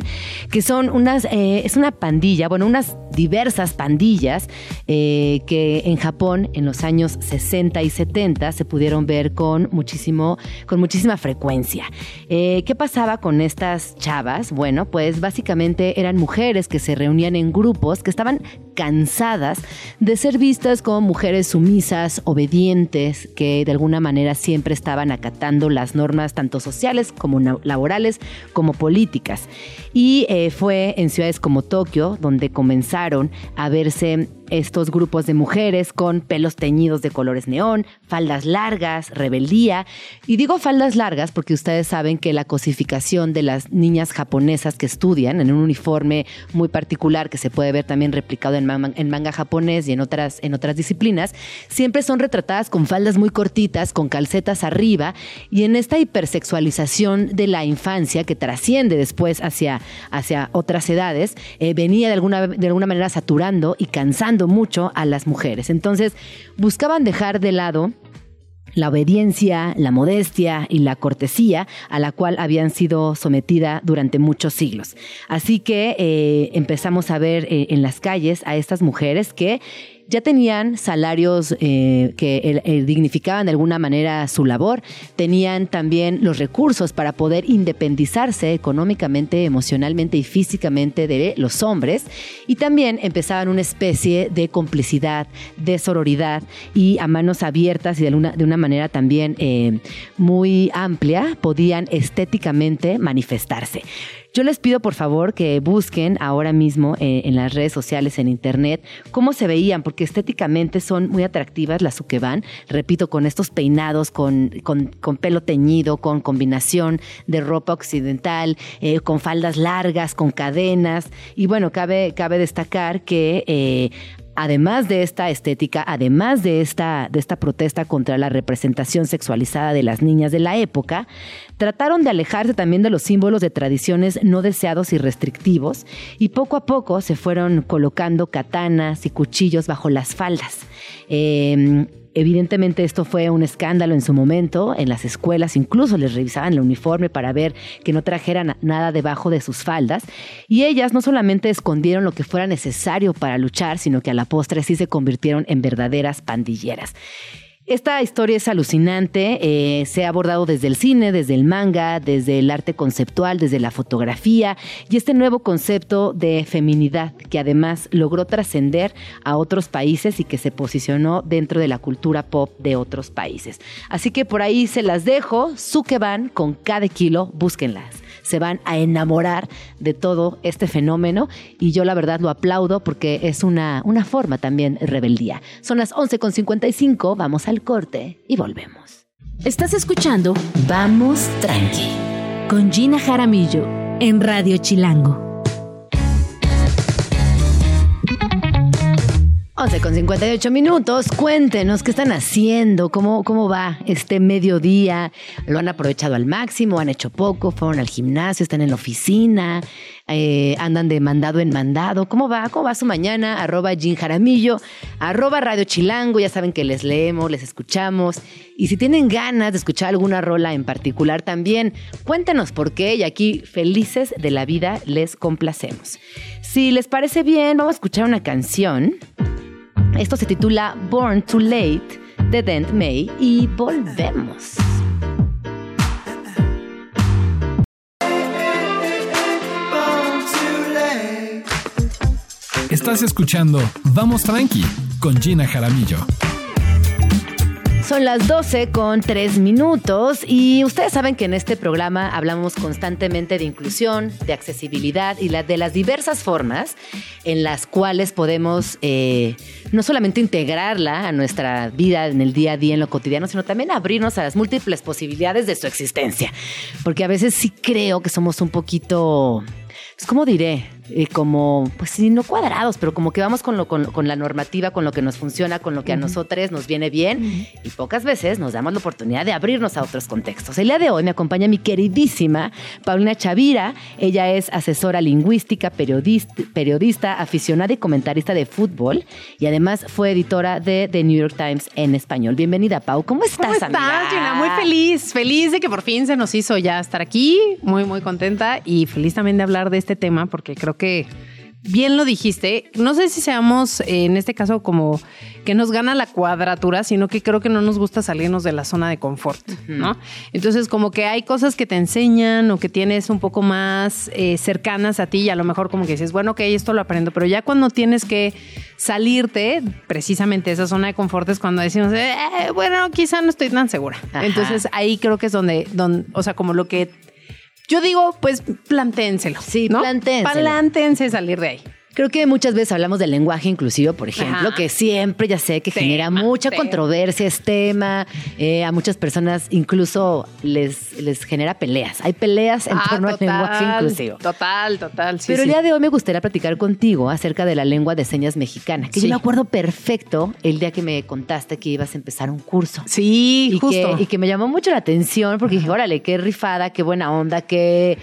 Speaker 3: que son unas, eh, es una pandilla, bueno, unas diversas pandillas eh, que en Japón en los años 60 y 70 se pudieron ver con muchísimo, con muchísima frecuencia. Eh, ¿Qué pasaba con estas chavas? Bueno, pues básicamente eran mujeres que se reunían en grupos que estaban cansadas de ser vistas como mujeres sumisas, obedientes, que de alguna manera siempre estaban acatando las normas tanto sociales como laborales como políticas. Y eh, fue en ciudades como Tokio donde comenzaron a verse estos grupos de mujeres con pelos teñidos de colores neón, faldas largas, rebeldía. Y digo faldas largas porque ustedes saben que la cosificación de las niñas japonesas que estudian en un uniforme muy particular que se puede ver también replicado en en manga japonés y en otras, en otras disciplinas, siempre son retratadas con faldas muy cortitas, con calcetas arriba y en esta hipersexualización de la infancia que trasciende después hacia, hacia otras edades, eh, venía de alguna, de alguna manera saturando y cansando mucho a las mujeres. Entonces buscaban dejar de lado la obediencia, la modestia y la cortesía a la cual habían sido sometida durante muchos siglos. Así que eh, empezamos a ver eh, en las calles a estas mujeres que ya tenían salarios eh, que eh, eh, dignificaban de alguna manera su labor, tenían también los recursos para poder independizarse económicamente, emocionalmente y físicamente de los hombres y también empezaban una especie de complicidad, de sororidad y a manos abiertas y de una, de una manera también muy amplia podían estéticamente manifestarse. Yo les pido por favor que busquen ahora mismo eh, en las redes sociales, en internet, cómo se veían, porque estéticamente son muy atractivas las Sukeban, repito, con estos peinados, con, con, con pelo teñido, con combinación de ropa occidental, eh, con faldas largas, con cadenas. Y bueno, cabe, cabe destacar que eh, Además de esta estética, además de esta, de esta protesta contra la representación sexualizada de las niñas de la época, trataron de alejarse también de los símbolos de tradiciones no deseados y restrictivos y poco a poco se fueron colocando katanas y cuchillos bajo las faldas. Eh, Evidentemente esto fue un escándalo en su momento, en las escuelas incluso les revisaban el uniforme para ver que no trajeran nada debajo de sus faldas y ellas no solamente escondieron lo que fuera necesario para luchar, sino que a la postre sí se convirtieron en verdaderas pandilleras. Esta historia es alucinante, eh, se ha abordado desde el cine, desde el manga, desde el arte conceptual, desde la fotografía y este nuevo concepto de feminidad que además logró trascender a otros países y que se posicionó dentro de la cultura pop de otros países. Así que por ahí se las dejo, Sukeban con cada kilo, búsquenlas se van a enamorar de todo este fenómeno y yo la verdad lo aplaudo porque es una, una forma también rebeldía. Son las 11.55, vamos al corte y volvemos.
Speaker 1: Estás escuchando Vamos Tranqui con Gina Jaramillo en Radio Chilango.
Speaker 3: 11 con 58 minutos, cuéntenos qué están haciendo, cómo, cómo va este mediodía, lo han aprovechado al máximo, han hecho poco, fueron al gimnasio, están en la oficina, eh, andan de mandado en mandado, ¿cómo va? ¿Cómo va su mañana? Arroba Jin Jaramillo, arroba Radio Chilango, ya saben que les leemos, les escuchamos y si tienen ganas de escuchar alguna rola en particular también, cuéntenos por qué y aquí felices de la vida les complacemos. Si les parece bien, vamos a escuchar una canción. Esto se titula Born Too Late de Dent May y volvemos.
Speaker 4: Estás escuchando Vamos Tranqui con Gina Jaramillo.
Speaker 3: Son las 12 con 3 minutos y ustedes saben que en este programa hablamos constantemente de inclusión, de accesibilidad y la, de las diversas formas en las cuales podemos eh, no solamente integrarla a nuestra vida en el día a día, en lo cotidiano, sino también abrirnos a las múltiples posibilidades de su existencia. Porque a veces sí creo que somos un poquito, pues, ¿cómo diré? Eh, como, pues no cuadrados, pero como que vamos con, lo, con, con la normativa, con lo que nos funciona, con lo que a nosotros nos viene bien y pocas veces nos damos la oportunidad de abrirnos a otros contextos. El día de hoy me acompaña mi queridísima Paulina Chavira. Ella es asesora lingüística, periodista, periodista, aficionada y comentarista de fútbol y además fue editora de The New York Times en español. Bienvenida, Pau. ¿Cómo estás,
Speaker 11: ¿Cómo estás,
Speaker 3: amiga?
Speaker 11: Gina? Muy feliz, feliz de que por fin se nos hizo ya estar aquí, muy, muy contenta y feliz también de hablar de este tema porque creo que bien lo dijiste. No sé si seamos eh, en este caso como que nos gana la cuadratura, sino que creo que no nos gusta salirnos de la zona de confort, ¿no? Entonces, como que hay cosas que te enseñan o que tienes un poco más eh, cercanas a ti y a lo mejor como que dices, bueno, ok, esto lo aprendo, pero ya cuando tienes que salirte precisamente de esa zona de confort es cuando decimos, eh, bueno, quizá no estoy tan segura.
Speaker 3: Ajá.
Speaker 11: Entonces, ahí creo que es donde, donde, o sea, como lo que yo digo, pues plantéenselo.
Speaker 3: Sí,
Speaker 11: ¿no?
Speaker 3: plantéenselo.
Speaker 11: Plántense salir de ahí.
Speaker 3: Creo que muchas veces hablamos del lenguaje inclusivo, por ejemplo,
Speaker 11: Ajá.
Speaker 3: que siempre ya sé que
Speaker 11: Tema,
Speaker 3: genera mucha
Speaker 11: tema.
Speaker 3: controversia, es tema, eh, a muchas personas incluso les, les genera peleas. Hay peleas en
Speaker 11: Ah,
Speaker 3: torno al lenguaje inclusivo.
Speaker 11: Total, total. Sí,
Speaker 3: Pero
Speaker 11: sí.
Speaker 3: el día de hoy me gustaría platicar contigo acerca de la lengua de señas mexicana, que
Speaker 11: Sí.
Speaker 3: yo me acuerdo perfecto el día que me contaste que ibas a empezar un curso.
Speaker 11: Sí,
Speaker 3: y
Speaker 11: justo.
Speaker 3: Que, y que me llamó mucho la atención porque dije, órale, qué rifada, qué buena onda, qué,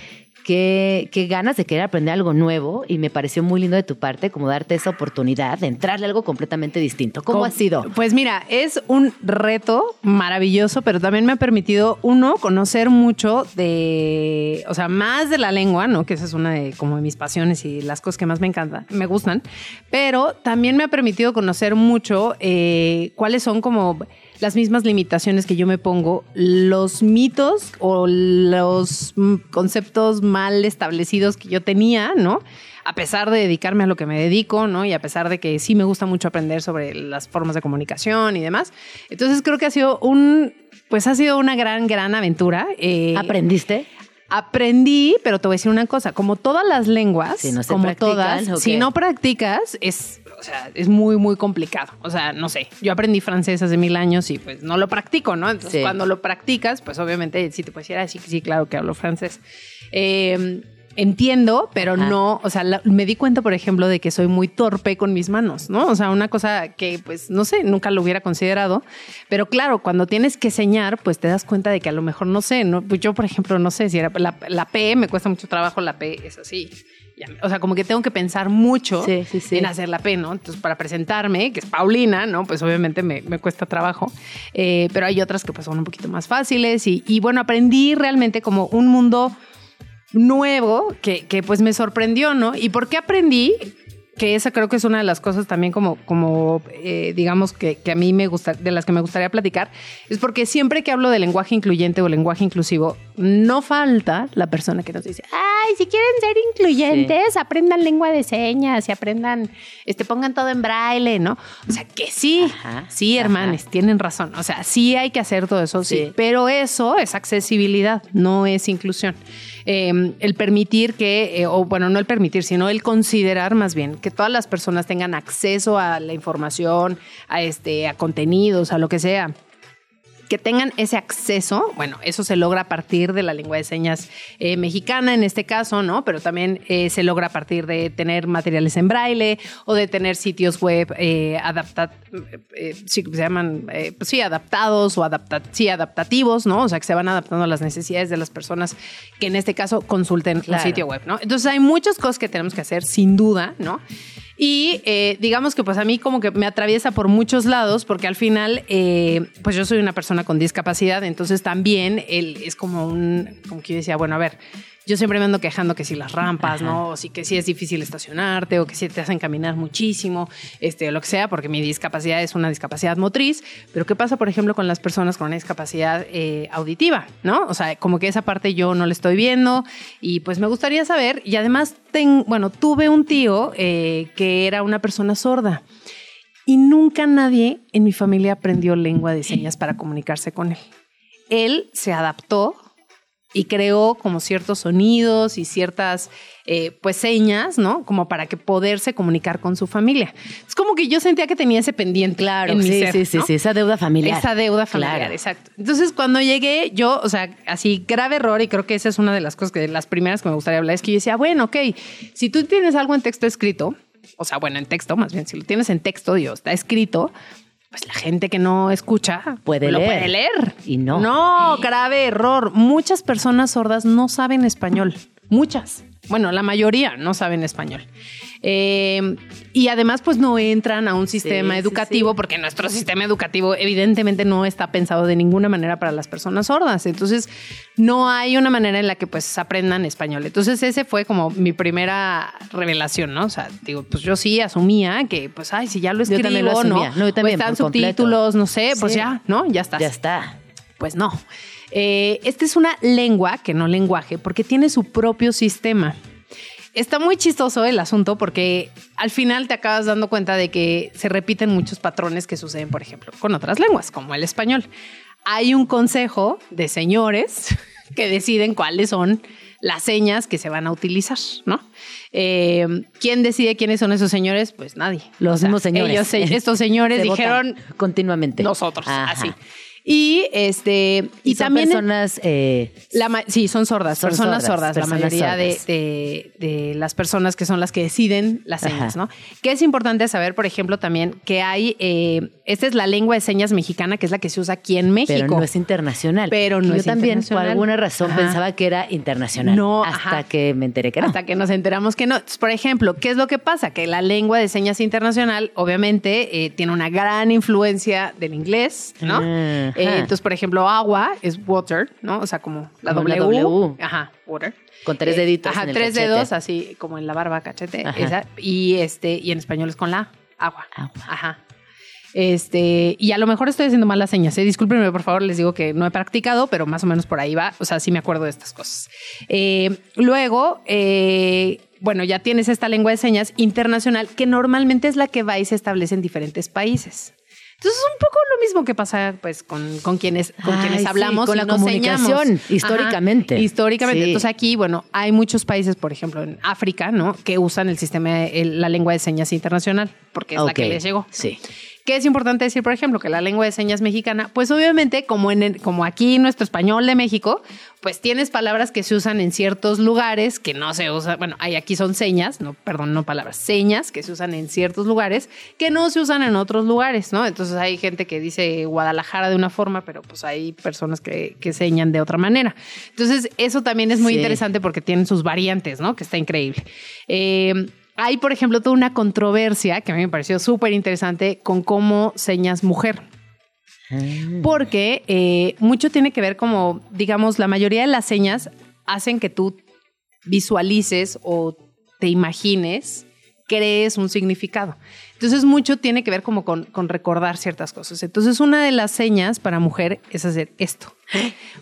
Speaker 3: qué, qué ganas de querer aprender algo nuevo. Y me pareció muy lindo de tu parte como darte esa oportunidad de entrarle a algo completamente distinto. ¿Cómo
Speaker 11: Co-
Speaker 3: ha sido?
Speaker 11: Pues mira, es un reto maravilloso, pero también me ha permitido, uno, conocer mucho de, o sea, más de la lengua, ¿no? Que esa es una de como de mis pasiones y las cosas que más me encantan, me gustan, pero también me ha permitido conocer mucho eh, cuáles son como las mismas limitaciones que yo me pongo, los mitos o los conceptos mal establecidos que yo tenía, ¿no? A pesar de dedicarme a lo que me dedico, ¿no? Y a pesar de que sí me gusta mucho aprender sobre las formas de comunicación y demás. Entonces creo que ha sido un, pues ha sido una gran, gran aventura. Eh,
Speaker 3: ¿Aprendiste?
Speaker 11: Aprendí, pero te voy a decir una cosa, como todas las lenguas,
Speaker 3: Si no
Speaker 11: como
Speaker 3: practican,
Speaker 11: todas,
Speaker 3: ¿o
Speaker 11: si no practicas, es, o sea, es muy, muy complicado. O sea, no sé, yo aprendí francés hace mil años y pues no lo practico, ¿no? Entonces,
Speaker 3: Sí.
Speaker 11: cuando lo practicas, pues obviamente sí te puedes decir, ah, sí, sí, claro que hablo francés. Eh, entiendo, pero
Speaker 3: Ajá.
Speaker 11: no, o sea, la- me di cuenta, por ejemplo, de que soy muy torpe con mis manos, ¿no? O sea, una cosa que, pues, no sé, nunca lo hubiera considerado, pero claro, cuando tienes que señar, pues te das cuenta de que a lo mejor, no sé, ¿no? Pues yo, por ejemplo, no sé si era la, la P, me cuesta mucho trabajo, la P es así. O sea, como que tengo que pensar mucho
Speaker 3: Sí, sí, sí.
Speaker 11: en hacer la P, ¿no? Entonces, para presentarme, que es Paulina, ¿no? Pues obviamente me, me cuesta trabajo. Eh, pero hay otras que pues son un poquito más fáciles. Y, y bueno, aprendí realmente como un mundo nuevo que, que, pues me sorprendió, ¿no? ¿Y por qué aprendí? Que esa creo que es una de las cosas también como, como eh, digamos, que, que a mí me gusta, de las que me gustaría platicar, es porque siempre que hablo de lenguaje incluyente o lenguaje inclusivo, no falta la persona que nos dice, ay, si quieren ser incluyentes, aprendan lengua de señas y aprendan, este, pongan todo en braille, ¿no? O sea, que sí,
Speaker 3: Ajá,
Speaker 11: sí,
Speaker 3: ajá.
Speaker 11: hermanes, tienen razón. O sea, sí hay que hacer todo eso, sí.
Speaker 3: Sí.
Speaker 11: Pero eso es accesibilidad, no es inclusión. Eh, el permitir que, eh, o bueno, no el permitir, sino el considerar más bien que todas las personas tengan acceso a la información, a este, a contenidos, a lo que sea que tengan ese acceso, bueno, eso se logra a partir de la lengua de señas eh, mexicana en este caso, ¿no? Pero también eh, se logra a partir de tener materiales en braille o de tener sitios web eh, adapta- eh, sí, se llaman, pues sí, adaptados o adapta sí, adaptativos, ¿no? O sea, que se van adaptando a las necesidades de las personas que en este caso consulten
Speaker 3: Claro.
Speaker 11: un sitio web, ¿no? Entonces hay muchas cosas que tenemos que hacer, sin duda, ¿no? Y digamos que pues a mí como que me atraviesa por muchos lados porque al final pues yo soy una persona con discapacidad, entonces también él es como un, como que yo decía, bueno, a ver, yo siempre me ando quejando que si las rampas, ¿no? O si que si es difícil estacionarte o que si te hacen caminar muchísimo, este, o lo que sea, porque mi discapacidad es una discapacidad motriz. Pero ¿qué pasa, por ejemplo, con las personas con una discapacidad eh, auditiva, ¿no? O sea, como que esa parte yo no la estoy viendo y pues me gustaría saber. Y además, ten, bueno, tuve un tío eh, que era una persona sorda y nunca nadie en mi familia aprendió lengua de señas para comunicarse con él. Él se adaptó y creó como ciertos sonidos y ciertas eh, pues señas, ¿no? Como para que poderse comunicar con su familia. Es como que yo sentía que tenía ese pendiente.
Speaker 3: Claro,
Speaker 11: en mi
Speaker 3: sí,
Speaker 11: ser,
Speaker 3: sí, sí,
Speaker 11: ¿no?
Speaker 3: sí, esa deuda familiar.
Speaker 11: Esa deuda familiar,
Speaker 3: Claro.
Speaker 11: exacto. Entonces, cuando llegué, yo, o sea, así, grave error, y creo que esa es una de las cosas que las primeras que me gustaría hablar, es que yo decía, bueno, ok, si tú tienes algo en texto escrito, o sea, bueno, en texto, más bien, si lo tienes en texto, Dios, está escrito, pues la gente que no escucha
Speaker 3: Puede
Speaker 11: lo
Speaker 3: leer.
Speaker 11: puede leer.
Speaker 3: Y no.
Speaker 11: No, grave error. Muchas personas sordas no saben español. Muchas. Bueno, la mayoría no saben español. Eh, y además, pues no entran a un sistema
Speaker 3: sí,
Speaker 11: educativo porque nuestro sistema educativo evidentemente no está pensado de ninguna manera para las personas sordas. Entonces, no hay una manera en la que pues aprendan español. Entonces, ese fue como mi primera revelación, ¿no? O sea, digo, pues yo sí asumía que, pues, ay, si ya lo
Speaker 3: Yo
Speaker 11: escribo,
Speaker 3: también lo asumía.
Speaker 11: ¿no?
Speaker 3: No, yo también,
Speaker 11: o están
Speaker 3: por completo.
Speaker 11: subtítulos, no sé, pues ya, ¿no? Ya estás.
Speaker 3: Ya está.
Speaker 11: Pues no. Eh, esta es una lengua, que no lenguaje, porque tiene su propio sistema. Está muy chistoso el asunto porque al final te acabas dando cuenta de que se repiten muchos patrones que suceden, por ejemplo, con otras lenguas, como el español. Hay un consejo de señores que deciden cuáles son las señas que se van a utilizar, ¿no? Eh, ¿Quién decide quiénes son esos señores? Pues nadie.
Speaker 3: Los
Speaker 11: O sea,
Speaker 3: mismos señores.
Speaker 11: ellos, estos señores
Speaker 3: Se
Speaker 11: dijeron
Speaker 3: continuamente.
Speaker 11: nosotros,
Speaker 3: Ajá.
Speaker 11: así. Y este
Speaker 3: Y,
Speaker 11: y,
Speaker 3: son
Speaker 11: también
Speaker 3: personas eh,
Speaker 11: la sí, son sordas,
Speaker 3: Son
Speaker 11: personas
Speaker 3: sordas,
Speaker 11: sordas, la mayoría de,
Speaker 3: sordas.
Speaker 11: de- de las personas que son las que deciden las señas,
Speaker 3: Ajá.
Speaker 11: ¿no? Que es importante saber, por ejemplo, también que hay, eh, esta es la lengua de señas mexicana, que es la que se usa aquí en México.
Speaker 3: pero no es internacional.
Speaker 11: Pero no
Speaker 3: Yo
Speaker 11: es
Speaker 3: también, por alguna razón,
Speaker 11: Ajá.
Speaker 3: pensaba que era internacional.
Speaker 11: No,
Speaker 3: hasta
Speaker 11: ajá.
Speaker 3: que me enteré que no.
Speaker 11: Hasta que nos enteramos que no. Entonces, por ejemplo, ¿qué es lo que pasa? Que la lengua de señas internacional, obviamente, eh, tiene una gran influencia del inglés, ¿no?
Speaker 3: Ajá.
Speaker 11: Eh, entonces, por ejemplo, agua es water, ¿no? O sea, como la
Speaker 3: Como la
Speaker 11: W. Ajá, water.
Speaker 3: Con tres
Speaker 11: Eh,
Speaker 3: deditos
Speaker 11: Ajá,
Speaker 3: en el
Speaker 11: tres
Speaker 3: cachete.
Speaker 11: dedos, así como en la barba, cachete. Esa, y este, y en español es con la agua.
Speaker 3: Agua.
Speaker 11: Ajá. Este, y a lo mejor estoy haciendo malas señas. ¿eh? Discúlpenme, por favor, les digo que no he practicado, pero más o menos por ahí va. O sea, sí me acuerdo de estas cosas. Eh, luego, eh, bueno, ya tienes esta lengua de señas internacional que normalmente es la que va y se establece en diferentes países. Entonces es un poco lo mismo que pasa pues con, con quienes, con
Speaker 3: Ay,
Speaker 11: quienes
Speaker 3: sí,
Speaker 11: hablamos
Speaker 3: con
Speaker 11: y
Speaker 3: la
Speaker 11: nos
Speaker 3: comunicación,
Speaker 11: señamos.
Speaker 3: históricamente.
Speaker 11: Ajá, históricamente.
Speaker 3: Sí.
Speaker 11: Entonces aquí, bueno, hay muchos países, por ejemplo, en África, ¿no? Que usan el sistema, el- la lengua de señas internacional, porque es la que les llegó.
Speaker 3: Sí.
Speaker 11: ¿Qué es importante decir, por ejemplo, que la lengua de señas mexicana, pues obviamente, como, en el- como aquí nuestro español de México, pues tienes palabras que se usan en ciertos lugares que no se usan, bueno, hay aquí son señas, no, perdón, no palabras, señas que se usan en ciertos lugares que no se usan en otros lugares, ¿no? Entonces hay gente que dice Guadalajara de una forma, pero pues hay personas que, que señan de otra manera. Entonces eso también es muy
Speaker 3: Sí.
Speaker 11: interesante porque tienen sus variantes, ¿no? Que está increíble. Eh, hay, por ejemplo, toda una controversia que a mí me pareció súper interesante con cómo señas mujer. Porque eh, mucho tiene que ver como, digamos, la mayoría de las señas hacen que tú visualices o te imagines, crees un significado. Entonces mucho tiene que ver como con, con recordar ciertas cosas. Entonces una de las señas para mujer es hacer esto.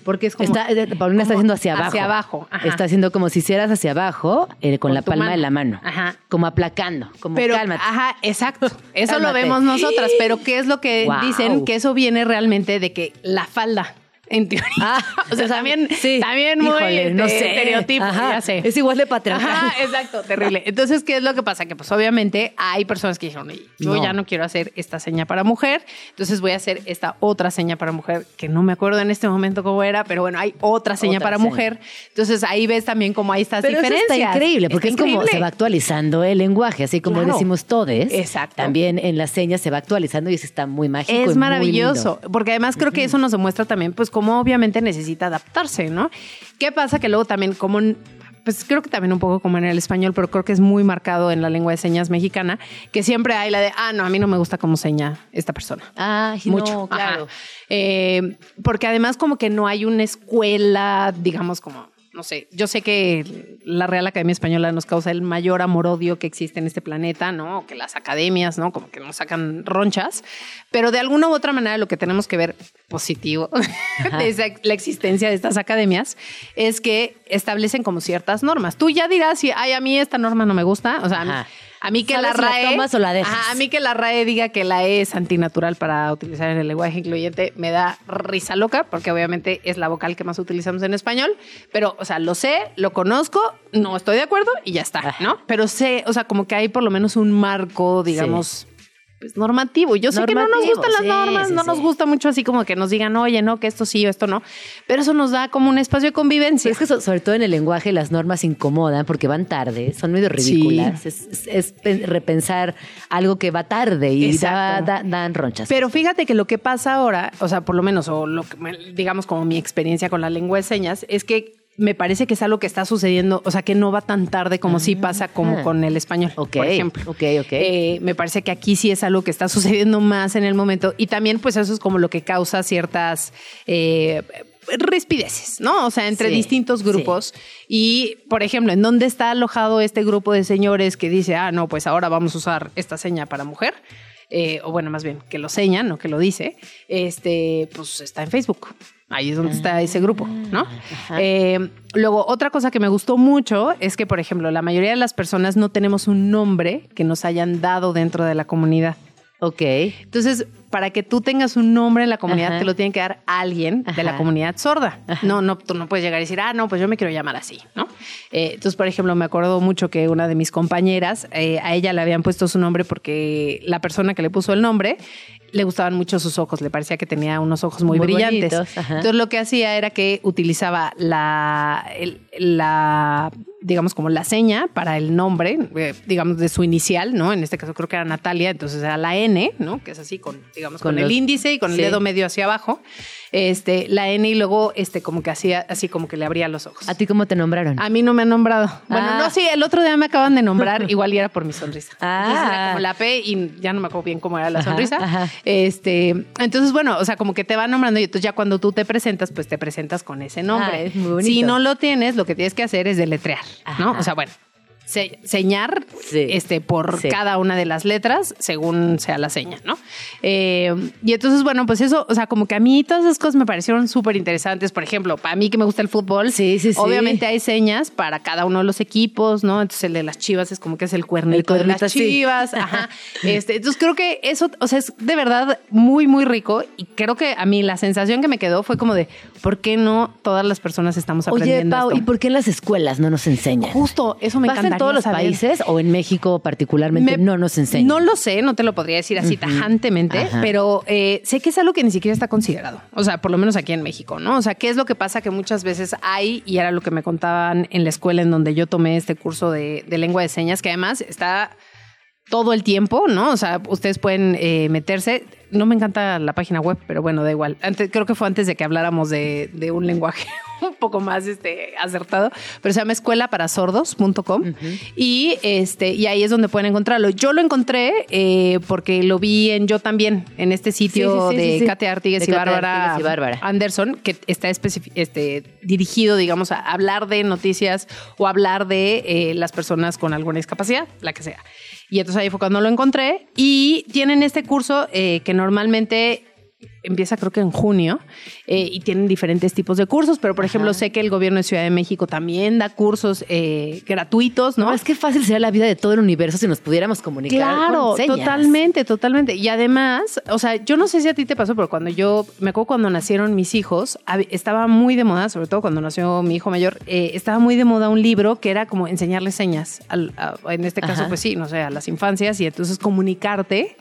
Speaker 11: Porque es como...
Speaker 3: Está, eh, Paulina está haciendo hacia abajo.
Speaker 11: Hacia abajo. ajá.
Speaker 3: Está haciendo como si hicieras hacia abajo eh, con,
Speaker 11: Con
Speaker 3: la palma
Speaker 11: mano.
Speaker 3: de la mano.
Speaker 11: Ajá.
Speaker 3: Como aplacando. Como
Speaker 11: Pero,
Speaker 3: cálmate.
Speaker 11: ajá, exacto. Eso lo vemos nosotras, pero ¿qué es lo que
Speaker 3: Wow.
Speaker 11: dicen? Que eso viene realmente de que la falda, en teoría.
Speaker 3: Ah,
Speaker 11: o sea, también,
Speaker 3: sí.
Speaker 11: también muy
Speaker 3: Híjole, no
Speaker 11: este,
Speaker 3: sé.
Speaker 11: estereotipo,
Speaker 3: Ajá.
Speaker 11: ya sé.
Speaker 3: Es igual de patriarcal.
Speaker 11: Ajá, exacto, terrible. Entonces, ¿qué es lo que pasa? Que pues obviamente hay personas que dijeron, "Oye, yo
Speaker 3: No.
Speaker 11: ya no quiero hacer esta seña para mujer, entonces voy a hacer esta otra seña para mujer, que no me acuerdo en este momento cómo era, pero bueno, hay otra seña
Speaker 3: Otra
Speaker 11: para
Speaker 3: seña.
Speaker 11: mujer. Entonces ahí ves también cómo hay estas
Speaker 3: Pero eso
Speaker 11: diferencias.
Speaker 3: está increíble, porque
Speaker 11: Está
Speaker 3: es como
Speaker 11: increíble.
Speaker 3: se va actualizando el lenguaje, así como
Speaker 11: Claro.
Speaker 3: decimos todes.
Speaker 11: Exacto.
Speaker 3: También en las señas se va actualizando y eso está muy mágico. y
Speaker 11: Es
Speaker 3: muy
Speaker 11: maravilloso,
Speaker 3: lindo.
Speaker 11: porque además creo que eso nos demuestra también, pues, cómo obviamente necesita adaptarse, ¿no? ¿Qué pasa? Que luego también, como, pues creo que también un poco como en el español, pero creo que es muy marcado en la lengua de señas mexicana, que siempre hay la de, ah, no, a mí no me gusta cómo seña esta persona.
Speaker 3: Ay,
Speaker 11: Mucho,
Speaker 3: no, claro.
Speaker 11: Eh, porque además como que no hay una escuela, digamos como, no sé, yo sé que la Real Academia Española nos causa el mayor amor-odio que existe en este planeta, ¿no? O que las academias, ¿no? Como que nos sacan ronchas, pero de alguna u otra manera lo que tenemos que ver positivo de la existencia de estas academias es que establecen como ciertas normas. Tú ya dirás si, ay, a mí esta norma no me gusta, o sea, a mí-
Speaker 3: Ajá.
Speaker 11: A mí que la
Speaker 3: ¿Sabes si la
Speaker 11: RAE.
Speaker 3: tomas o la dejas?
Speaker 11: Ajá, a mí que la RAE diga que la E es antinatural para utilizar en el lenguaje incluyente me da risa loca, porque obviamente es la vocal que más utilizamos en español. Pero, o sea, lo sé, lo conozco, no estoy de acuerdo y ya está, ¿no? Pero sé, o sea, como que hay por lo menos un marco, digamos. Pues normativo. Yo sé que no nos gustan las
Speaker 3: sí,
Speaker 11: normas,
Speaker 3: sí,
Speaker 11: no
Speaker 3: sí.
Speaker 11: nos gusta mucho así como que nos digan, oye, no, que esto sí o esto no. Pero eso nos da como un espacio de convivencia.
Speaker 3: Es que so- sobre todo en el lenguaje las normas incomodan porque van tarde, son medio ridículas. Es, es- es pe- repensar algo que va tarde y da, da- dan ronchas.
Speaker 11: Pero fíjate que lo que pasa ahora, o sea, por lo menos, o lo que digamos como mi experiencia con la lengua de señas, es que me parece que es algo que está sucediendo, o sea, que no va tan tarde como sí pasa como con el español, por ejemplo.
Speaker 3: ok, ok.
Speaker 11: Eh, me parece que aquí sí es algo que está sucediendo más en el momento y también pues eso es como lo que causa ciertas eh, rispideces, ¿no? O sea, entre
Speaker 3: Sí,
Speaker 11: distintos grupos. Y, por ejemplo, ¿en dónde está alojado este grupo de señores que dice, ah, no, pues ahora vamos a usar esta seña para mujer? Eh, o bueno, más bien, que lo señan, no que lo dice, este, pues está en Facebook. Ahí es donde está ese grupo, ¿no? Eh, luego, otra cosa que me gustó mucho es que, por ejemplo, la mayoría de las personas no tenemos un nombre que nos hayan dado dentro de la comunidad.
Speaker 3: Ok.
Speaker 11: Entonces, para que tú tengas un nombre en la comunidad,
Speaker 3: Ajá.
Speaker 11: te lo tiene que dar alguien de la comunidad sorda. No, no, tú no puedes llegar y decir, ah, no, pues yo me quiero llamar así, ¿no? Eh, entonces, por ejemplo, me acuerdo mucho que una de mis compañeras, eh, a ella le habían puesto su nombre porque la persona que le puso el nombre le gustaban mucho sus ojos, le parecía que tenía unos ojos muy,
Speaker 3: Muy
Speaker 11: brillantes.
Speaker 3: bonitos.
Speaker 11: Entonces, lo que hacía era que utilizaba la, el- la, digamos, como la seña para el nombre, eh, digamos, de su inicial, ¿no? En este caso creo que era Natalia, entonces era la N, ¿no? Que es así con, digamos, con,
Speaker 3: Con
Speaker 11: el índice y con
Speaker 3: sí.
Speaker 11: el dedo medio hacia abajo. Este, la N y luego, este, como que hacía, así como que le abría los ojos.
Speaker 3: ¿A ti cómo te nombraron?
Speaker 11: A mí no me han nombrado. Bueno,
Speaker 3: Ah.
Speaker 11: no, sí, el otro día me acaban de nombrar, igual y era por mi sonrisa.
Speaker 3: Ah.
Speaker 11: Entonces era como la P y ya no me acuerdo bien cómo era la sonrisa.
Speaker 3: ajá.
Speaker 11: Este, entonces, bueno, o sea, como que te van nombrando y entonces ya cuando tú te presentas, pues te presentas con ese nombre.
Speaker 3: Ah, muy bonito.
Speaker 11: si no lo tienes, lo que tienes que hacer es deletrear, ¿no? O sea, bueno. Se- señar
Speaker 3: Sí.
Speaker 11: este, por
Speaker 3: Sí.
Speaker 11: cada una de las letras según sea la seña, ¿no? Eh, y entonces, bueno, pues eso, o sea, como que a mí todas esas cosas me parecieron súper interesantes. Por ejemplo, para mí que me gusta el fútbol,
Speaker 3: Sí, sí, sí.
Speaker 11: obviamente hay señas para cada uno de los equipos, ¿no? Entonces el de las chivas es como que es el cuernito,
Speaker 3: El
Speaker 11: de las chivas. Ajá. Este, entonces creo que eso, o sea, es de verdad muy, muy rico. Y creo que a mí la sensación que me quedó fue como de, ¿por qué no todas las personas estamos
Speaker 3: Oye,
Speaker 11: aprendiendo
Speaker 3: Pau,
Speaker 11: esto?
Speaker 3: ¿y por qué en las escuelas no nos enseñan?
Speaker 11: Justo, eso me
Speaker 3: ¿Pasa
Speaker 11: encantaría
Speaker 3: en todos los
Speaker 11: saber.
Speaker 3: países o en México particularmente
Speaker 11: Me-
Speaker 3: no nos enseñan?
Speaker 11: No lo sé, no te lo podría decir así tajantemente,
Speaker 3: Ajá.
Speaker 11: pero eh, sé que es algo que ni siquiera está considerado. O sea, por lo menos aquí en México, ¿no? O sea, ¿qué es lo que pasa? Que muchas veces hay, y era lo que me contaban en la escuela en donde yo tomé este curso de, de lengua de señas, que además está todo el tiempo, ¿no? O sea, ustedes pueden eh, meterse. No me encanta la página web, pero bueno, da igual. Antes, creo que fue antes de que habláramos de, de un lenguaje un poco más este, acertado, pero se llama escuelaparasordos.com y, este, y ahí es donde pueden encontrarlo. Yo lo encontré eh, porque lo vi en Yo también, en este sitio
Speaker 3: Sí, sí, sí,
Speaker 11: de. Kate Artigues
Speaker 3: De
Speaker 11: y
Speaker 3: Kate
Speaker 11: Bárbara,
Speaker 3: Artigues y Bárbara.
Speaker 11: Anderson, que está este, dirigido, digamos, a hablar de noticias o hablar de eh, las personas con alguna discapacidad, la que sea. Y entonces ahí fue cuando lo encontré. Y tienen este curso eh, que normalmente empieza creo que en junio eh, y tienen diferentes tipos de cursos, pero por ejemplo sé que el gobierno de Ciudad de México también da cursos eh, gratuitos, ¿no?
Speaker 3: No, es que fácil sería la vida de todo el universo si nos pudiéramos comunicar.
Speaker 11: Claro,
Speaker 3: con señas.
Speaker 11: totalmente, totalmente. Y además, o sea, yo no sé si a ti te pasó, pero cuando yo, me acuerdo cuando nacieron mis hijos, estaba muy de moda, sobre todo cuando nació mi hijo mayor, eh, estaba muy de moda un libro que era como enseñarles señas, al- a- en este caso,
Speaker 3: Ajá.
Speaker 11: pues sí, no sé, a las infancias y entonces comunicarte.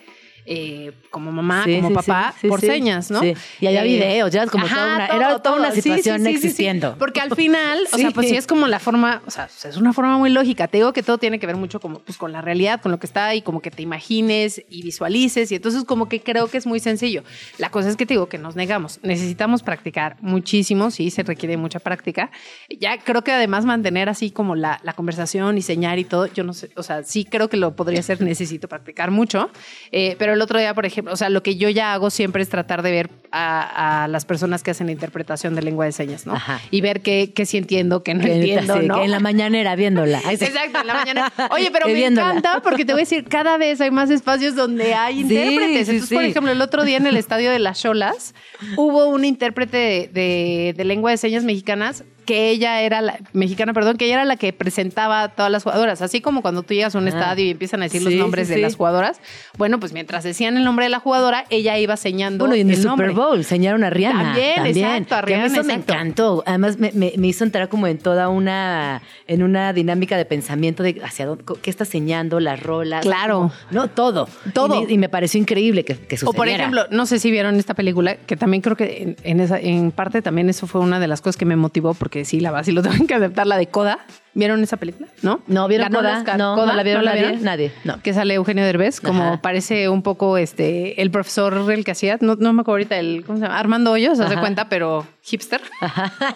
Speaker 11: Eh, como mamá,
Speaker 3: Sí,
Speaker 11: como
Speaker 3: sí,
Speaker 11: papá,
Speaker 3: sí,
Speaker 11: por señas, ¿no?
Speaker 3: Y había
Speaker 11: Eh,
Speaker 3: videos, ya es como toda una- era toda una situación existiendo.
Speaker 11: Porque al final, o sea, pues sí es como la forma, o sea, es una forma muy lógica. Te digo que todo tiene que ver mucho como, pues, con la realidad, con lo que está y como que te imagines y visualices. Y entonces como que creo que es muy sencillo. La cosa es que te digo que nos negamos. Necesitamos practicar muchísimo, sí, se requiere mucha práctica. Ya creo que además mantener así como la, la conversación y señar y todo, yo no sé, o sea, sí creo que lo podría hacer, necesito practicar mucho. Eh, pero el otro día, por ejemplo, o sea, lo que yo ya hago siempre es tratar de ver a, a las personas que hacen interpretación de lengua de señas, ¿no?
Speaker 3: Ajá.
Speaker 11: Y ver qué, qué sí entiendo, qué no
Speaker 3: Que-
Speaker 11: entiendo,
Speaker 3: sí,
Speaker 11: ¿no?
Speaker 3: que en la mañanera viéndola.
Speaker 11: Exacto, en la mañana. Oye, pero me encanta porque te voy a decir, cada vez hay más espacios donde hay intérpretes.
Speaker 3: sí,
Speaker 11: Entonces, por ejemplo, el otro día en el estadio de las Cholas hubo un intérprete de, de- de lengua de señas mexicanas que ella era la mexicana, perdón, que ella era la que presentaba a todas las jugadoras, así como cuando tú llegas a un
Speaker 3: Ah.
Speaker 11: estadio y empiezan a decir los nombres
Speaker 3: sí,
Speaker 11: de
Speaker 3: sí.
Speaker 11: las jugadoras. Bueno, pues mientras decían el nombre de la jugadora, ella iba señando
Speaker 3: Bueno, y en el. Super Bowl enseñaron a Rihanna.
Speaker 11: También,
Speaker 3: También,
Speaker 11: exacto, a Rihanna,
Speaker 3: eso me encantó. Además, me, me- me hizo entrar como en toda una, en una dinámica de pensamiento de hacia dónde, qué está señando, las rolas.
Speaker 11: Claro.
Speaker 3: como- no, todo.
Speaker 11: Todo.
Speaker 3: Y me, y me pareció increíble que, que
Speaker 11: O
Speaker 3: sucediera.
Speaker 11: por ejemplo, no sé si vieron esta película, que también creo que en, en esa, en parte también eso fue una de las cosas que me motivó, porque sí, la vas y lo tengo que aceptar, la de Coda. ¿Vieron esa película? ¿No?
Speaker 3: ¿No vieron
Speaker 11: Ganó el
Speaker 3: Coda? No, ¿no la vieron nadie? Nadie, no.
Speaker 11: Que sale Eugenio Derbez, como
Speaker 3: Ajá.
Speaker 11: parece un poco este el profesor el que hacía, no, no me acuerdo ahorita, el, ¿cómo se llama? Armando Hoyos, hace cuenta, pero hipster.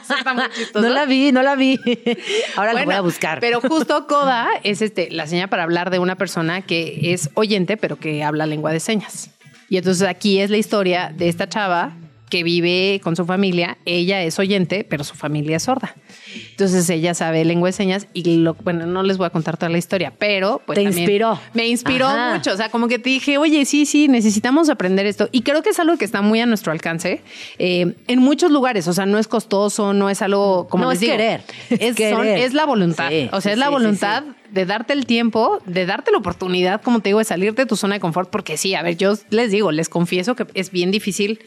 Speaker 11: Eso está muy chistoso.
Speaker 3: No la vi, no la vi. Ahora la voy a buscar.
Speaker 11: Pero justo Coda es este, la señal para hablar de una persona que es oyente, pero que habla lengua de señas. Y entonces aquí es la historia de esta chava que vive con su familia. Ella es oyente, pero su familia es sorda. Entonces ella sabe lengua de señas y lo, bueno, no les voy a contar toda la historia, pero pues
Speaker 3: Te
Speaker 11: también
Speaker 3: inspiró.
Speaker 11: Me inspiró
Speaker 3: Ajá.
Speaker 11: mucho. O sea, como que te dije, oye, sí, sí, necesitamos aprender esto. Y creo que es algo que está muy a nuestro alcance eh, en muchos lugares. O sea, no es costoso, no es algo como
Speaker 3: No,
Speaker 11: les
Speaker 3: es
Speaker 11: digo,
Speaker 3: querer.
Speaker 11: Es, son-
Speaker 3: querer.
Speaker 11: es la voluntad.
Speaker 3: Sí,
Speaker 11: o sea,
Speaker 3: sí,
Speaker 11: es la
Speaker 3: sí,
Speaker 11: voluntad de darte el tiempo, de darte la oportunidad, como te digo, de salir de tu zona de confort. Porque sí, a ver, yo les digo, les confieso que es bien difícil.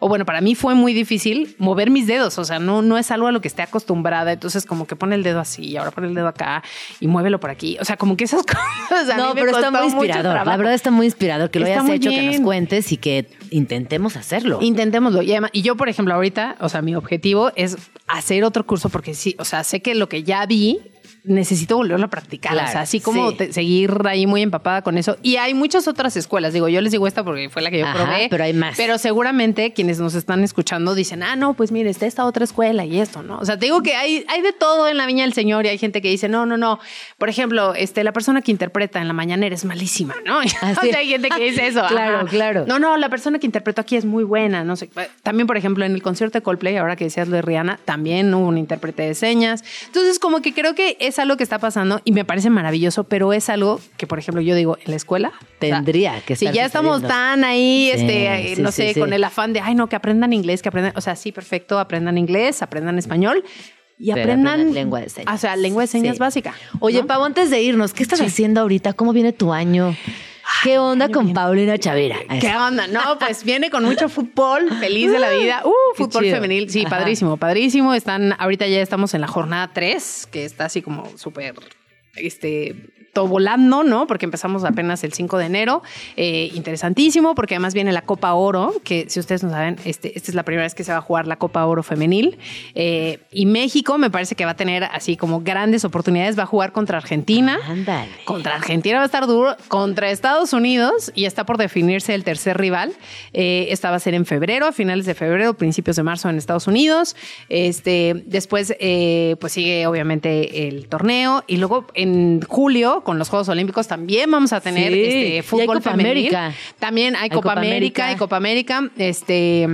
Speaker 11: O bueno, para mí fue muy difícil mover mis dedos. O sea, no, no es algo a lo que esté acostumbrada. Entonces, como que pone el dedo así y ahora pone el dedo acá y muévelo por aquí. O sea, como que esas cosas. a mí
Speaker 3: no,
Speaker 11: me
Speaker 3: pero está
Speaker 11: costó
Speaker 3: muy inspirador. La verdad está muy inspirador que lo
Speaker 11: Está
Speaker 3: hayas hecho, que nos cuentes y que intentemos hacerlo.
Speaker 11: Intentémoslo. Y, además- y yo, por ejemplo, ahorita, o sea, mi objetivo es hacer otro curso porque sí, o sea, sé que lo que ya vi necesito volverlo a practicar.
Speaker 3: Claro,
Speaker 11: o sea, así como
Speaker 3: sí.
Speaker 11: te- seguir ahí muy empapada con eso. Y hay muchas otras escuelas. Digo, yo les digo esta porque fue la que yo
Speaker 3: Ajá,
Speaker 11: probé.
Speaker 3: pero hay más.
Speaker 11: Pero seguramente quienes nos están escuchando dicen, ah, no, pues mire, está esta otra escuela y esto, ¿no? O sea, te digo que hay, hay de todo en la Viña del Señor y hay gente que dice, no, no, no. Por ejemplo, este, la persona que interpreta en la mañanera es malísima, ¿no? O sea, hay gente que dice eso.
Speaker 3: Claro,
Speaker 11: ajá.
Speaker 3: claro.
Speaker 11: No, no, la persona que interpretó aquí es muy buena, no sé. También, por ejemplo, en el concierto de Coldplay, ahora que decías lo de Rihanna, también hubo un intérprete de señas. Entonces, como que creo que es algo que está pasando y me parece maravilloso, pero es algo que, por ejemplo, yo digo, en la escuela
Speaker 3: Tendría que
Speaker 11: Si
Speaker 3: estar
Speaker 11: ya estamos tan ahí,
Speaker 3: Sí,
Speaker 11: este,
Speaker 3: sí,
Speaker 11: no
Speaker 3: sí,
Speaker 11: sé, con el afán de, ay, no, que aprendan inglés, que aprendan, o sea, sí, perfecto, aprendan inglés, aprendan español y aprendan
Speaker 3: lengua de señas.
Speaker 11: O sea, lengua de señas
Speaker 3: Sí.
Speaker 11: básica.
Speaker 3: Oye,
Speaker 11: ¿no?
Speaker 3: Pavo, antes de irnos, ¿qué estás haciendo ahorita? ¿Cómo viene tu año? ¿Qué onda con Paulina Chavira?
Speaker 11: ¿Qué onda? No, pues viene con mucho fútbol, feliz de la vida. Uh,
Speaker 3: Qué
Speaker 11: fútbol
Speaker 3: chido.
Speaker 11: femenil. Sí,
Speaker 3: Ajá.
Speaker 11: padrísimo, padrísimo. Están, ahorita ya estamos en la jornada 3, que está así como súper, este, todo volando, ¿no? Porque empezamos apenas el 5 de enero. Eh, interesantísimo, porque además viene la Copa Oro, que si ustedes no saben, este, esta es la primera vez que se va a jugar la Copa Oro femenil. Eh, y México me parece que va a tener así como grandes oportunidades. Va a jugar contra Argentina.
Speaker 3: Ándale.
Speaker 11: Contra Argentina va a estar duro, contra Estados Unidos y está por definirse el tercer rival. Eh, esta va a ser en febrero, a finales de febrero, principios de marzo en Estados Unidos. Este, después, pues sigue obviamente el torneo y luego en julio con los Juegos Olímpicos también vamos a tener
Speaker 3: Sí, y
Speaker 11: este,
Speaker 3: hay
Speaker 11: fútbol
Speaker 3: Copa
Speaker 11: femenil.
Speaker 3: América.
Speaker 11: También hay,
Speaker 3: Hay
Speaker 11: Copa,
Speaker 3: Copa
Speaker 11: América,
Speaker 3: América.
Speaker 11: y Copa América. Este.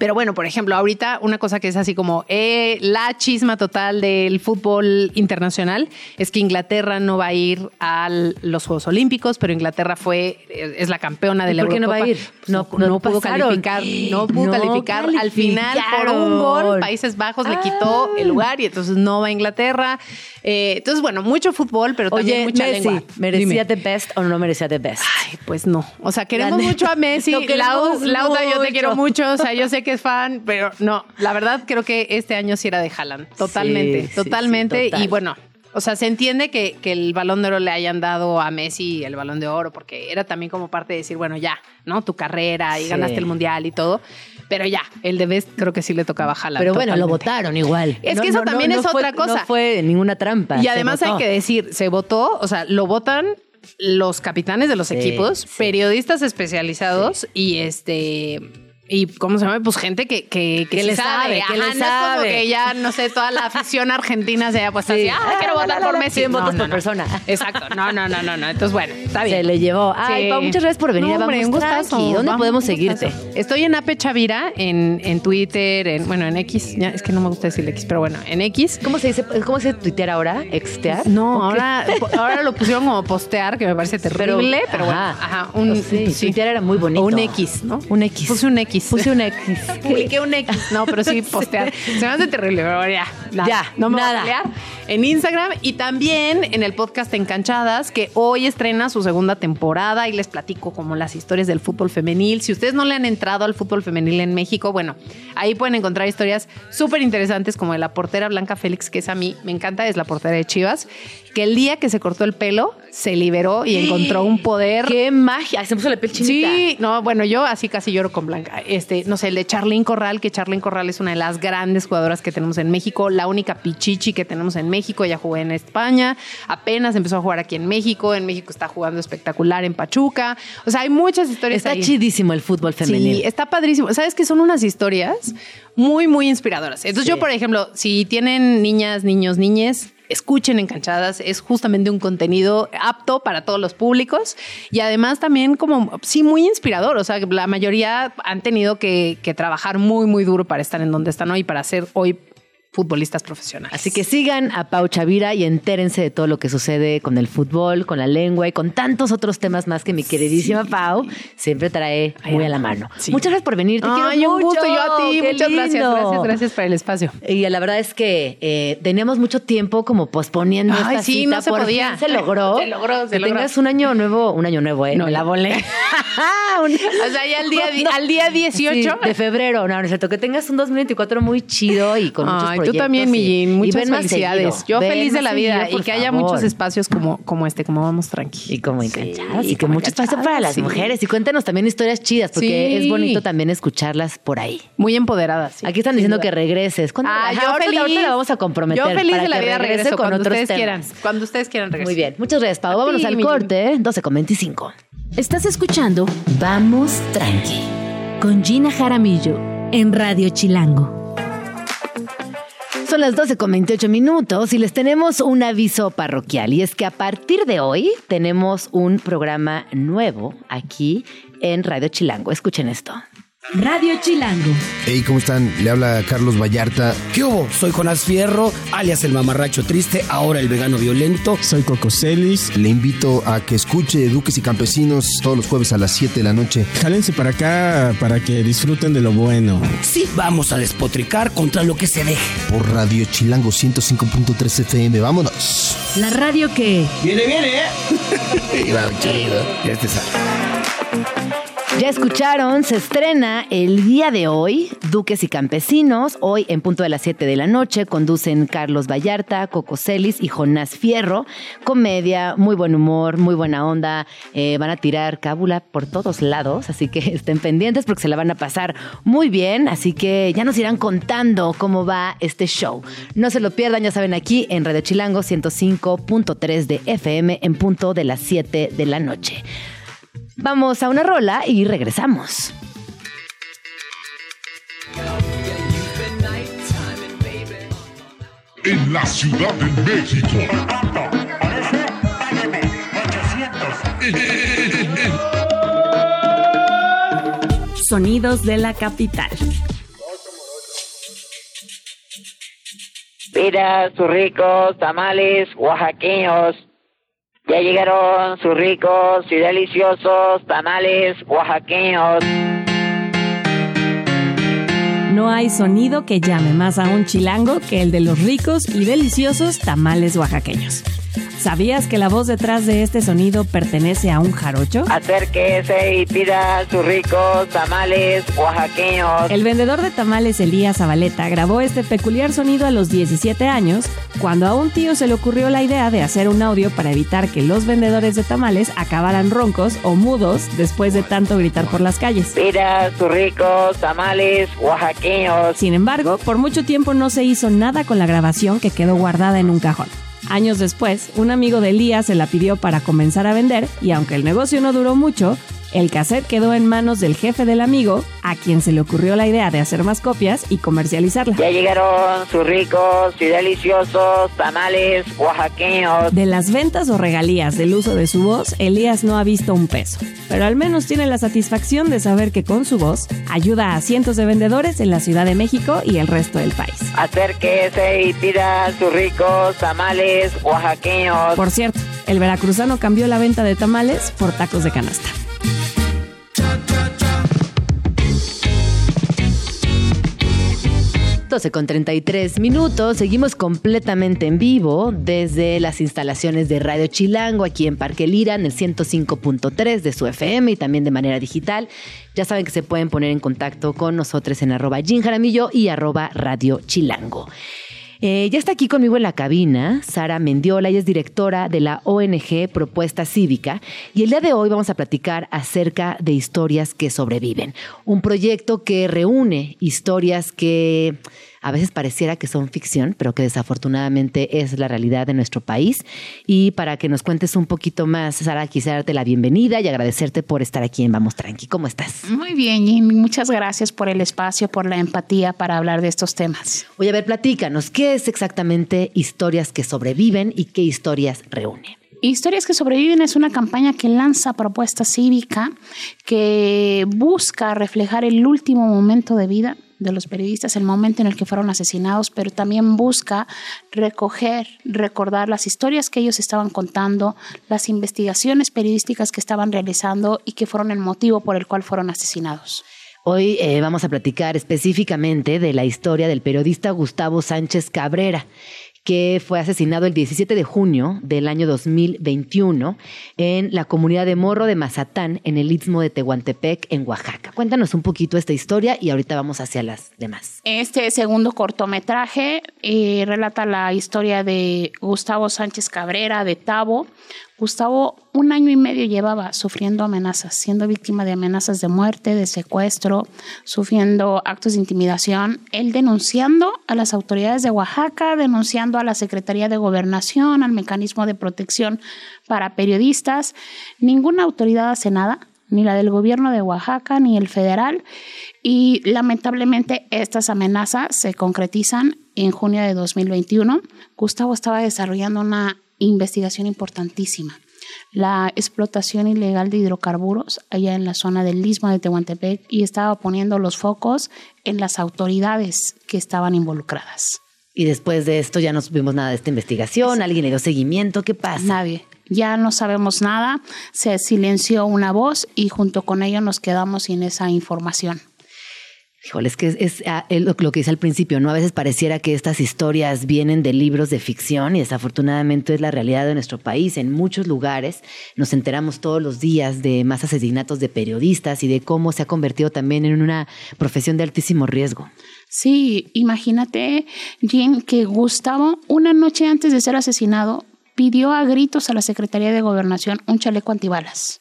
Speaker 11: Pero bueno, por ejemplo, ahorita una cosa que es así como eh, la chisma total del fútbol internacional es que Inglaterra no va a ir a los Juegos Olímpicos, pero Inglaterra fue es la campeona de
Speaker 3: ¿Y
Speaker 11: la
Speaker 3: por qué no va a ir?
Speaker 11: Pues
Speaker 3: No-
Speaker 11: no,
Speaker 3: no
Speaker 11: pudo calificar, no pudo
Speaker 3: No
Speaker 11: calificar. Al final, por un gol, Países Bajos le quitó el lugar y entonces no va a Inglaterra. Eh, entonces, bueno, mucho fútbol, pero también
Speaker 3: Oye,
Speaker 11: mucha
Speaker 3: Messi,
Speaker 11: lengua.
Speaker 3: ¿merecía
Speaker 11: Dime.
Speaker 3: The Best o no merecía The Best?
Speaker 11: Ay, pues no. O sea, queremos mucho a Messi.
Speaker 3: lo queremos
Speaker 11: Lau- Lauda, yo te quiero mucho. O sea, yo sé que es fan, pero no. La verdad, creo que este año sí era de Haaland. Totalmente,
Speaker 3: Sí,
Speaker 11: totalmente.
Speaker 3: sí, total.
Speaker 11: Y bueno. O sea, se entiende que, que el balón de oro le hayan dado a Messi el balón de oro, porque era también como parte de decir, bueno, ya, ¿no? Tu carrera y
Speaker 3: Sí.
Speaker 11: ganaste el mundial y todo. Pero ya, el de Best creo que sí le tocaba a Haaland.
Speaker 3: Pero bueno, lo votaron igual.
Speaker 11: Es que eso también es
Speaker 3: fue-
Speaker 11: otra cosa.
Speaker 3: No fue ninguna trampa.
Speaker 11: Y además hay que decir, se votó, o sea, lo votan los capitanes de los
Speaker 3: Sí,
Speaker 11: equipos,
Speaker 3: sí.
Speaker 11: periodistas especializados y este y ¿cómo se llama? Pues gente que, que, que,
Speaker 3: Que le sabe, que
Speaker 11: Ajá,
Speaker 3: le
Speaker 11: no es como
Speaker 3: sabe.
Speaker 11: que ya, no sé, toda la afición argentina se haya puesto
Speaker 3: Sí.
Speaker 11: así, ah, quiero votar
Speaker 3: la, la,
Speaker 11: por Messi.
Speaker 3: 100
Speaker 11: No,
Speaker 3: votos
Speaker 11: no,
Speaker 3: por
Speaker 11: no.
Speaker 3: persona.
Speaker 11: Exacto. No, no, no, no, no. Entonces, bueno, está bien.
Speaker 3: Se le llevó. Ay,
Speaker 11: Sí.
Speaker 3: Pau, muchas gracias por venir.
Speaker 11: Hombre,
Speaker 3: Vamos tranqui. ¿Dónde
Speaker 11: Vamos,
Speaker 3: podemos seguirte?
Speaker 11: Estoy en Ape Chavira, en, en Twitter, en, bueno, en X. Ya, es que no me gusta decir X, pero bueno, en X.
Speaker 3: ¿Cómo se dice? ¿Cómo se dice tuitear ahora? ¿Extear?
Speaker 11: No, ahora, ahora lo pusieron como postear, que me parece terrible, pero, bueno,
Speaker 3: ajá.
Speaker 11: un,
Speaker 3: Sí,
Speaker 11: sí.
Speaker 3: tuitear era muy bonito.
Speaker 11: O un X, ¿no?
Speaker 3: Un X.
Speaker 11: Puse un X.
Speaker 3: Puse un X.
Speaker 11: Publiqué un X. No, pero sí postear. Se me hace terrible, pero ya. Nada.
Speaker 3: Ya,
Speaker 11: no me voy a pelear. En Instagram y también en el podcast Encanchadas, que hoy estrena su segunda temporada y les platico como las historias del fútbol femenil. Si ustedes no le han entrado al fútbol femenil en México, bueno, ahí pueden encontrar historias súper interesantes como de la portera Blanca Félix, que es a mí, me encanta, es la portera de Chivas, que el día que se cortó el pelo, se liberó y encontró un poder.
Speaker 3: ¡Qué magia! Se puso la piel chinita.
Speaker 11: Sí, no, bueno, yo así casi lloro con Blanca. Este, no sé, el de Charlene Corral, que Charlene Corral es una de las grandes jugadoras que tenemos en México, la única pichichi que tenemos en México, ella jugó en España, apenas empezó a jugar aquí en México, en México está jugando espectacular en Pachuca. O sea, hay muchas historias
Speaker 3: Está
Speaker 11: ahí.
Speaker 3: chidísimo el fútbol femenil.
Speaker 11: Sí, está padrísimo. ¿Sabes que son unas historias muy, muy inspiradoras? Entonces
Speaker 3: Sí.
Speaker 11: yo, por ejemplo, si tienen niñas, niños, niñes, escuchen Encanchadas. Es justamente un contenido apto para todos los públicos y además también como, sí, muy inspirador. O sea, la mayoría han tenido que, que trabajar muy, muy duro para estar en donde están hoy, para ser hoy futbolistas profesionales.
Speaker 3: Así que sigan a Pau Chavira y entérense de todo lo que sucede con el fútbol, con la lengua y con tantos otros temas más que mi queridísima Pau siempre trae muy a la mano.
Speaker 11: Sí.
Speaker 3: Muchas gracias por venir. Te
Speaker 11: Ay,
Speaker 3: quiero
Speaker 11: un
Speaker 3: mucho.
Speaker 11: gusto. Yo a ti.
Speaker 3: Qué
Speaker 11: Muchas gracias.
Speaker 3: lindo.
Speaker 11: Gracias, gracias por el espacio.
Speaker 3: Y la verdad es que eh, teníamos mucho tiempo como posponiendo
Speaker 11: Ay,
Speaker 3: esta
Speaker 11: sí,
Speaker 3: cita.
Speaker 11: no se
Speaker 3: Por
Speaker 11: podía.
Speaker 3: fin Se logró.
Speaker 11: Se logró, se
Speaker 3: que
Speaker 11: logró.
Speaker 3: tengas un año nuevo, un año nuevo, ¿eh?
Speaker 11: No,
Speaker 3: la volé.
Speaker 11: O sea, ya al día, di- al día 18.
Speaker 3: Sí, de febrero, no, no es cierto. Que tengas un 2024 muy chido y con muchos
Speaker 11: Tú
Speaker 3: proyectos.
Speaker 11: también, Millín. Muchas felicidades.
Speaker 3: seguido.
Speaker 11: Yo
Speaker 3: Ven
Speaker 11: feliz de la vida
Speaker 3: seguido,
Speaker 11: y que haya muchos espacios como, como este, como vamos tranqui.
Speaker 3: Y como enganchadas.
Speaker 11: Sí,
Speaker 3: y que mucho espacio para las
Speaker 11: sí.
Speaker 3: mujeres. Y cuéntanos también historias chidas, porque
Speaker 11: Sí.
Speaker 3: es bonito también escucharlas por ahí.
Speaker 11: Muy empoderadas. sí,
Speaker 3: Aquí están diciendo
Speaker 11: duda.
Speaker 3: que regreses.
Speaker 11: Ah, yo
Speaker 3: ahorita-
Speaker 11: feliz.
Speaker 3: ahorita la vamos a comprometer.
Speaker 11: Yo feliz
Speaker 3: para
Speaker 11: de la
Speaker 3: que
Speaker 11: vida
Speaker 3: regrese
Speaker 11: regreso
Speaker 3: con
Speaker 11: cuando
Speaker 3: otros
Speaker 11: ustedes
Speaker 3: temas.
Speaker 11: quieran. Cuando ustedes quieran regresar.
Speaker 3: Muy bien. Muchas gracias, Pau. Vámonos al corte. 12 con 25.
Speaker 1: Estás escuchando Vamos Tranqui con Gina Jaramillo en Radio Chilango.
Speaker 3: Son las 12 con 28 minutos y les tenemos un aviso parroquial. Y es que a partir de hoy tenemos un programa nuevo aquí en Radio Chilango. Escuchen esto.
Speaker 1: Radio Chilango.
Speaker 12: Hey, ¿cómo están? Le habla Carlos Vallarta.
Speaker 13: ¿Qué hubo? Soy Jonás Fierro, alias el mamarracho triste, ahora el vegano violento.
Speaker 14: Soy Coco Celis.
Speaker 12: Le invito a que escuche Duques y Campesinos todos los jueves a las 7 de la noche.
Speaker 14: Jálense para acá para que disfruten de lo bueno.
Speaker 13: Sí, vamos a despotricar contra lo que se deje.
Speaker 12: Por Radio Chilango 105.3 FM. Vámonos.
Speaker 1: La radio que...
Speaker 13: Viene, viene, ¿eh? Iba chido. Ya te sale.
Speaker 3: Ya escucharon, se estrena el día de hoy, Duques y Campesinos. Hoy en punto de las 7 de la noche conducen Carlos Vallarta, Coco Celis y Jonás Fierro. Comedia, muy buen humor, muy buena onda. Eh, van a tirar cábula por todos lados, así que estén pendientes porque se la van a pasar muy bien. Así que ya nos irán contando cómo va este show. No se lo pierdan, ya saben, aquí en Radio Chilango 105.3 de FM en punto de las 7 de la noche. Vamos a una rola y regresamos.
Speaker 15: En la Ciudad de México.
Speaker 6: Sonidos de la capital.
Speaker 16: Pida sus ricos tamales oaxaqueños. Ya llegaron sus ricos y deliciosos tamales oaxaqueños.
Speaker 6: No hay sonido que llame más a un chilango que el de los ricos y deliciosos tamales oaxaqueños. ¿Sabías que la voz detrás de este sonido pertenece a un jarocho?
Speaker 16: Acérquese y pida sus ricos tamales oaxaqueños.
Speaker 6: El vendedor de tamales Elías Zabaleta grabó este peculiar sonido a los 17 años, cuando a un tío se le ocurrió la idea de hacer un audio para evitar que los vendedores de tamales acabaran roncos o mudos después de tanto gritar por las calles.
Speaker 16: Pida sus ricos tamales oaxaqueños.
Speaker 6: Sin embargo, por mucho tiempo no se hizo nada con la grabación que quedó guardada en un cajón. Años después, un amigo de Elías se la pidió para comenzar a vender y aunque el negocio no duró mucho, El cassette quedó en manos del jefe del amigo, a quien se le ocurrió la idea de hacer más copias y comercializarla.
Speaker 16: Ya llegaron sus ricos y deliciosos tamales oaxaqueños.
Speaker 6: De las ventas o regalías del uso de su voz, Elías no ha visto un peso, pero al menos tiene la satisfacción de saber que con su voz ayuda a cientos de vendedores en la Ciudad de México y el resto del país.
Speaker 16: Acérquese y pida sus ricos tamales oaxaqueños.
Speaker 6: Por cierto, el veracruzano cambió la venta de tamales por tacos de canasta.
Speaker 3: 12 con 33 minutos. Seguimos completamente en vivo desde las instalaciones de Radio Chilango aquí en Parque Lira en el 105.3 de su FM y también de manera digital. Ya saben que se pueden poner en contacto con nosotros en arroba Jim y arroba Radio Chilango. Eh, ya está aquí conmigo en la cabina Sara Mendiola, ella es directora de la ONG Propuesta Cívica y el día de hoy vamos a platicar acerca de historias que sobreviven, un proyecto que reúne historias que a veces pareciera que son ficción, pero que desafortunadamente es la realidad de nuestro país. Y para que nos cuentes un poquito más, Sara, quisiera darte la bienvenida y agradecerte por estar aquí en Vamos Tranqui. ¿Cómo estás?
Speaker 17: Muy bien, Jimmy. Muchas gracias por el espacio, por la empatía para hablar de estos temas.
Speaker 3: Oye, a ver, platícanos, ¿qué es exactamente Historias que sobreviven y qué historias reúne?
Speaker 17: Historias que sobreviven es una campaña que lanza propuesta cívica que busca reflejar el último momento de vida de los periodistas, el momento en el que fueron asesinados, pero también busca recoger, recordar las historias que ellos estaban contando, las investigaciones periodísticas que estaban realizando y que fueron el motivo por el cual fueron asesinados.
Speaker 3: Hoy eh, vamos a platicar específicamente de la historia del periodista Gustavo Sánchez Cabrera que fue asesinado el 17 de junio del año 2021 en la comunidad de Morro de Mazatán, en el istmo de Tehuantepec, en Oaxaca. Cuéntanos un poquito esta historia y ahorita vamos hacia las demás.
Speaker 17: Este segundo cortometraje eh, relata la historia de Gustavo Sánchez Cabrera, de Tabo, Gustavo un año y medio llevaba sufriendo amenazas, siendo víctima de amenazas de muerte, de secuestro, sufriendo actos de intimidación, él denunciando a las autoridades de Oaxaca, denunciando a la Secretaría de Gobernación, al mecanismo de protección para periodistas. Ninguna autoridad hace nada, ni la del gobierno de Oaxaca, ni el federal. Y lamentablemente estas amenazas se concretizan en junio de 2021. Gustavo estaba desarrollando una investigación importantísima. La explotación ilegal de hidrocarburos allá en la zona del istmo de Tehuantepec y estaba poniendo los focos en las autoridades que estaban involucradas.
Speaker 3: Y después de esto ya no supimos nada de esta investigación, alguien le dio seguimiento, ¿qué pasa?
Speaker 17: Nadie. Ya no sabemos nada, se silenció una voz y junto con ello nos quedamos sin esa información.
Speaker 3: Híjole, es que es, ah, lo, que dice al principio, ¿no? A veces pareciera que estas historias vienen de libros de ficción y desafortunadamente es la realidad de nuestro país. En muchos lugares nos enteramos todos los días de más asesinatos de periodistas y de cómo se ha convertido también en una profesión de altísimo riesgo.
Speaker 17: Sí, imagínate, Jean, que Gustavo, una noche antes de ser asesinado, pidió a gritos a la Secretaría de Gobernación un chaleco antibalas.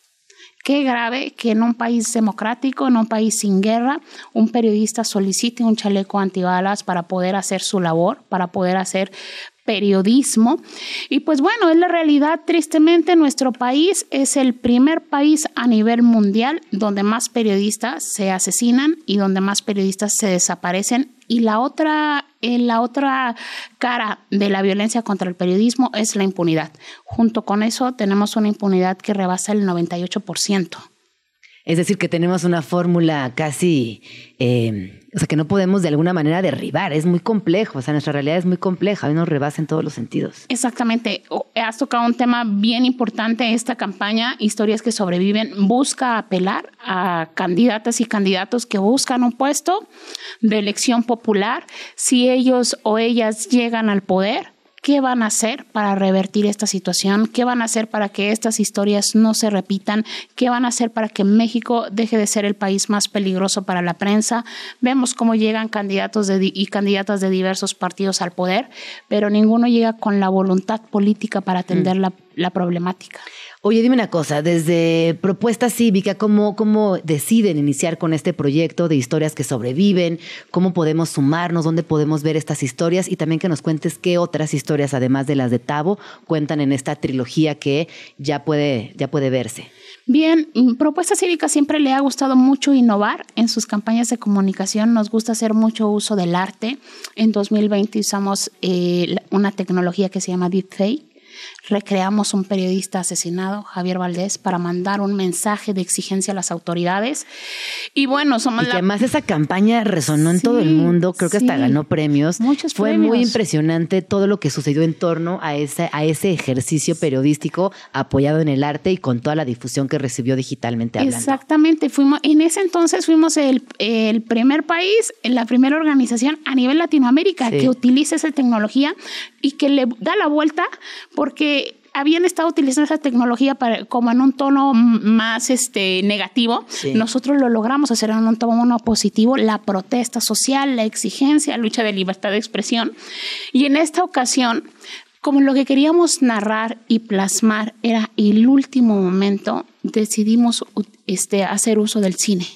Speaker 17: Qué grave que en un país democrático, en un país sin guerra, un periodista solicite un chaleco antibalas para poder hacer su labor, para poder hacer periodismo. Y pues bueno, es la realidad, tristemente, nuestro país es el primer país a nivel mundial donde más periodistas se asesinan y donde más periodistas se desaparecen. Y la otra, eh, la otra cara de la violencia contra el periodismo es la impunidad. Junto con eso tenemos una impunidad que rebasa el 98%.
Speaker 3: Es decir, que tenemos una fórmula casi, eh, o sea, que no podemos de alguna manera derribar. Es muy complejo, o sea, nuestra realidad es muy compleja, hoy nos rebasa en todos los sentidos.
Speaker 17: Exactamente. Has tocado un tema bien importante. Esta campaña, Historias que sobreviven, busca apelar a candidatas y candidatos que buscan un puesto de elección popular. Si ellos o ellas llegan al poder, ¿Qué van a hacer para revertir esta situación? ¿Qué van a hacer para que estas historias no se repitan? ¿Qué van a hacer para que México deje de ser el país más peligroso para la prensa? Vemos cómo llegan candidatos y candidatas de diversos partidos al poder, pero ninguno llega con la voluntad política para atender mm. la problemática.
Speaker 3: Oye, dime una cosa, desde Propuesta Cívica, ¿cómo, ¿cómo deciden iniciar con este proyecto de historias que sobreviven? ¿Cómo podemos sumarnos? ¿Dónde podemos ver estas historias? Y también que nos cuentes qué otras historias, además de las de Tavo, cuentan en esta trilogía que ya puede, ya puede verse.
Speaker 17: Bien, mm, Propuesta Cívica siempre le ha gustado mucho innovar en sus campañas de comunicación. Nos gusta hacer mucho uso del arte. En 2020 usamos eh, una tecnología que se llama Deepfake. Recreamos un periodista asesinado, Javier Valdés, para mandar un mensaje de exigencia a las autoridades. Y bueno, somos
Speaker 3: Y que
Speaker 17: la
Speaker 3: además esa campaña resonó en todo el mundo, creo que hasta ganó premios.
Speaker 17: Muchos
Speaker 3: Fue
Speaker 17: premios.
Speaker 3: muy impresionante todo lo que sucedió en torno a ese, a ese ejercicio periodístico apoyado en el arte y con toda la difusión que recibió digitalmente hablando.
Speaker 17: Exactamente, fuimos, en ese entonces fuimos el, el primer país, la primera organización a nivel Latinoamérica
Speaker 3: Sí.
Speaker 17: que utiliza esa tecnología y que le da la vuelta porque habían estado utilizando esa tecnología para, como en un tono más este, negativo.
Speaker 3: Sí.
Speaker 17: Nosotros lo logramos hacer en un tono positivo, la protesta social, la exigencia, lucha de libertad de expresión. Y en esta ocasión, como lo que queríamos narrar y plasmar era el último momento, decidimos este, hacer uso del cine.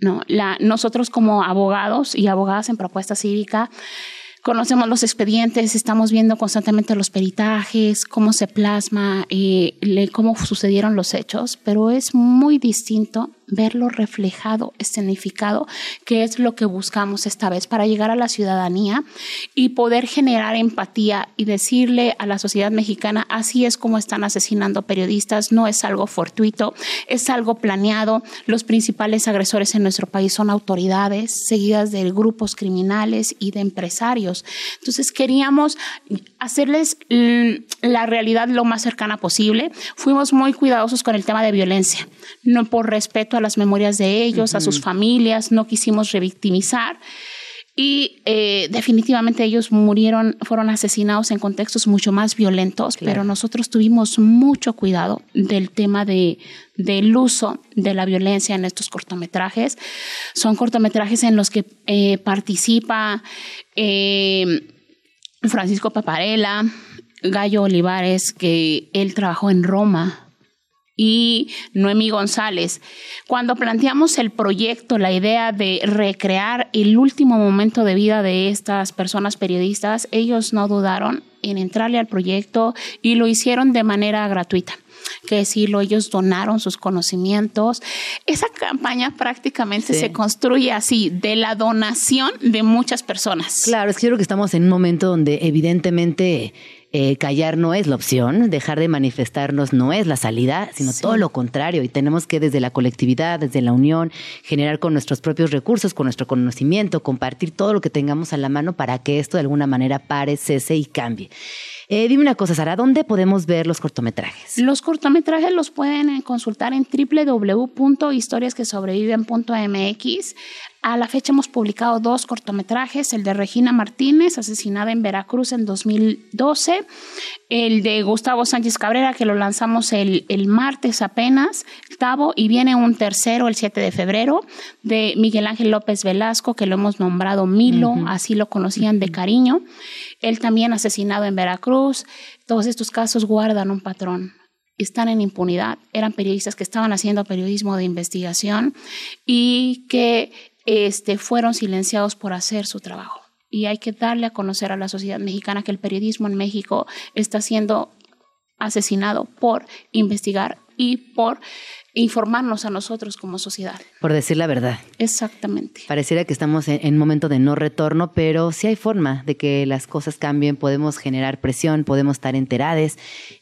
Speaker 17: No, la, nosotros como abogados y abogadas en propuesta cívica conocemos los expedientes, estamos viendo constantemente los peritajes, cómo se plasma, eh, le- cómo sucedieron los hechos, pero es muy distinto verlo reflejado, escenificado, que es lo que buscamos esta vez para llegar a la ciudadanía y poder generar empatía y decirle a la sociedad mexicana, así es como están asesinando periodistas, no es algo fortuito, es algo planeado. Los principales agresores en nuestro país son autoridades, seguidas de grupos criminales y de empresarios. Entonces queríamos hacerles mm, la realidad lo más cercana posible. Fuimos muy cuidadosos con el tema de violencia, no por respeto a las memorias de ellos, a sus familias, no quisimos revictimizar. Y eh, definitivamente ellos murieron, fueron asesinados en contextos mucho más violentos, pero nosotros tuvimos mucho cuidado del tema de, del uso de la violencia en estos cortometrajes. Son cortometrajes en los que eh, participa eh, Francisco Paparella, Gallo Olivares, que él trabajó en Roma, y Noemí González. Cuando planteamos el proyecto, la idea de recrear el último momento de vida de estas personas periodistas, ellos no dudaron en entrarle al proyecto y lo hicieron de manera gratuita que decirlo, ellos donaron sus conocimientos. Esa campaña prácticamente
Speaker 3: Sí.
Speaker 17: se construye así, de la donación de muchas personas.
Speaker 3: Claro, es que yo creo que estamos en un momento donde evidentemente eh, callar no es la opción, dejar de manifestarnos no es la salida, sino todo lo contrario. Y tenemos que desde la colectividad, desde la unión, generar con nuestros propios recursos, con nuestro conocimiento, compartir todo lo que tengamos a la mano para que esto de alguna manera pare, cese y cambie. Eh, dime una cosa, Sara, ¿dónde podemos ver los cortometrajes?
Speaker 17: Los cortometrajes los pueden consultar en www.historiasquesobreviven.mx. A la fecha hemos publicado dos cortometrajes, el de Regina Martínez, asesinada en Veracruz en 2012, el de Gustavo Sánchez Cabrera, que lo lanzamos el, el martes apenas, Tavo, y viene un tercero el 7 de febrero, de Miguel Ángel López Velasco, que lo hemos nombrado Milo, así lo conocían de cariño. Él también asesinado en Veracruz. Todos estos casos guardan un patrón. Están en impunidad. Eran periodistas que estaban haciendo periodismo de investigación y que este, fueron silenciados por hacer su trabajo. Y hay que darle a conocer a la sociedad mexicana que el periodismo en México está siendo asesinado por investigar y por informarnos a nosotros como sociedad.
Speaker 3: Por decir la verdad.
Speaker 17: Exactamente.
Speaker 3: Pareciera que estamos en, en un momento de no retorno, pero sí hay forma de que las cosas cambien, podemos generar presión, podemos estar enterados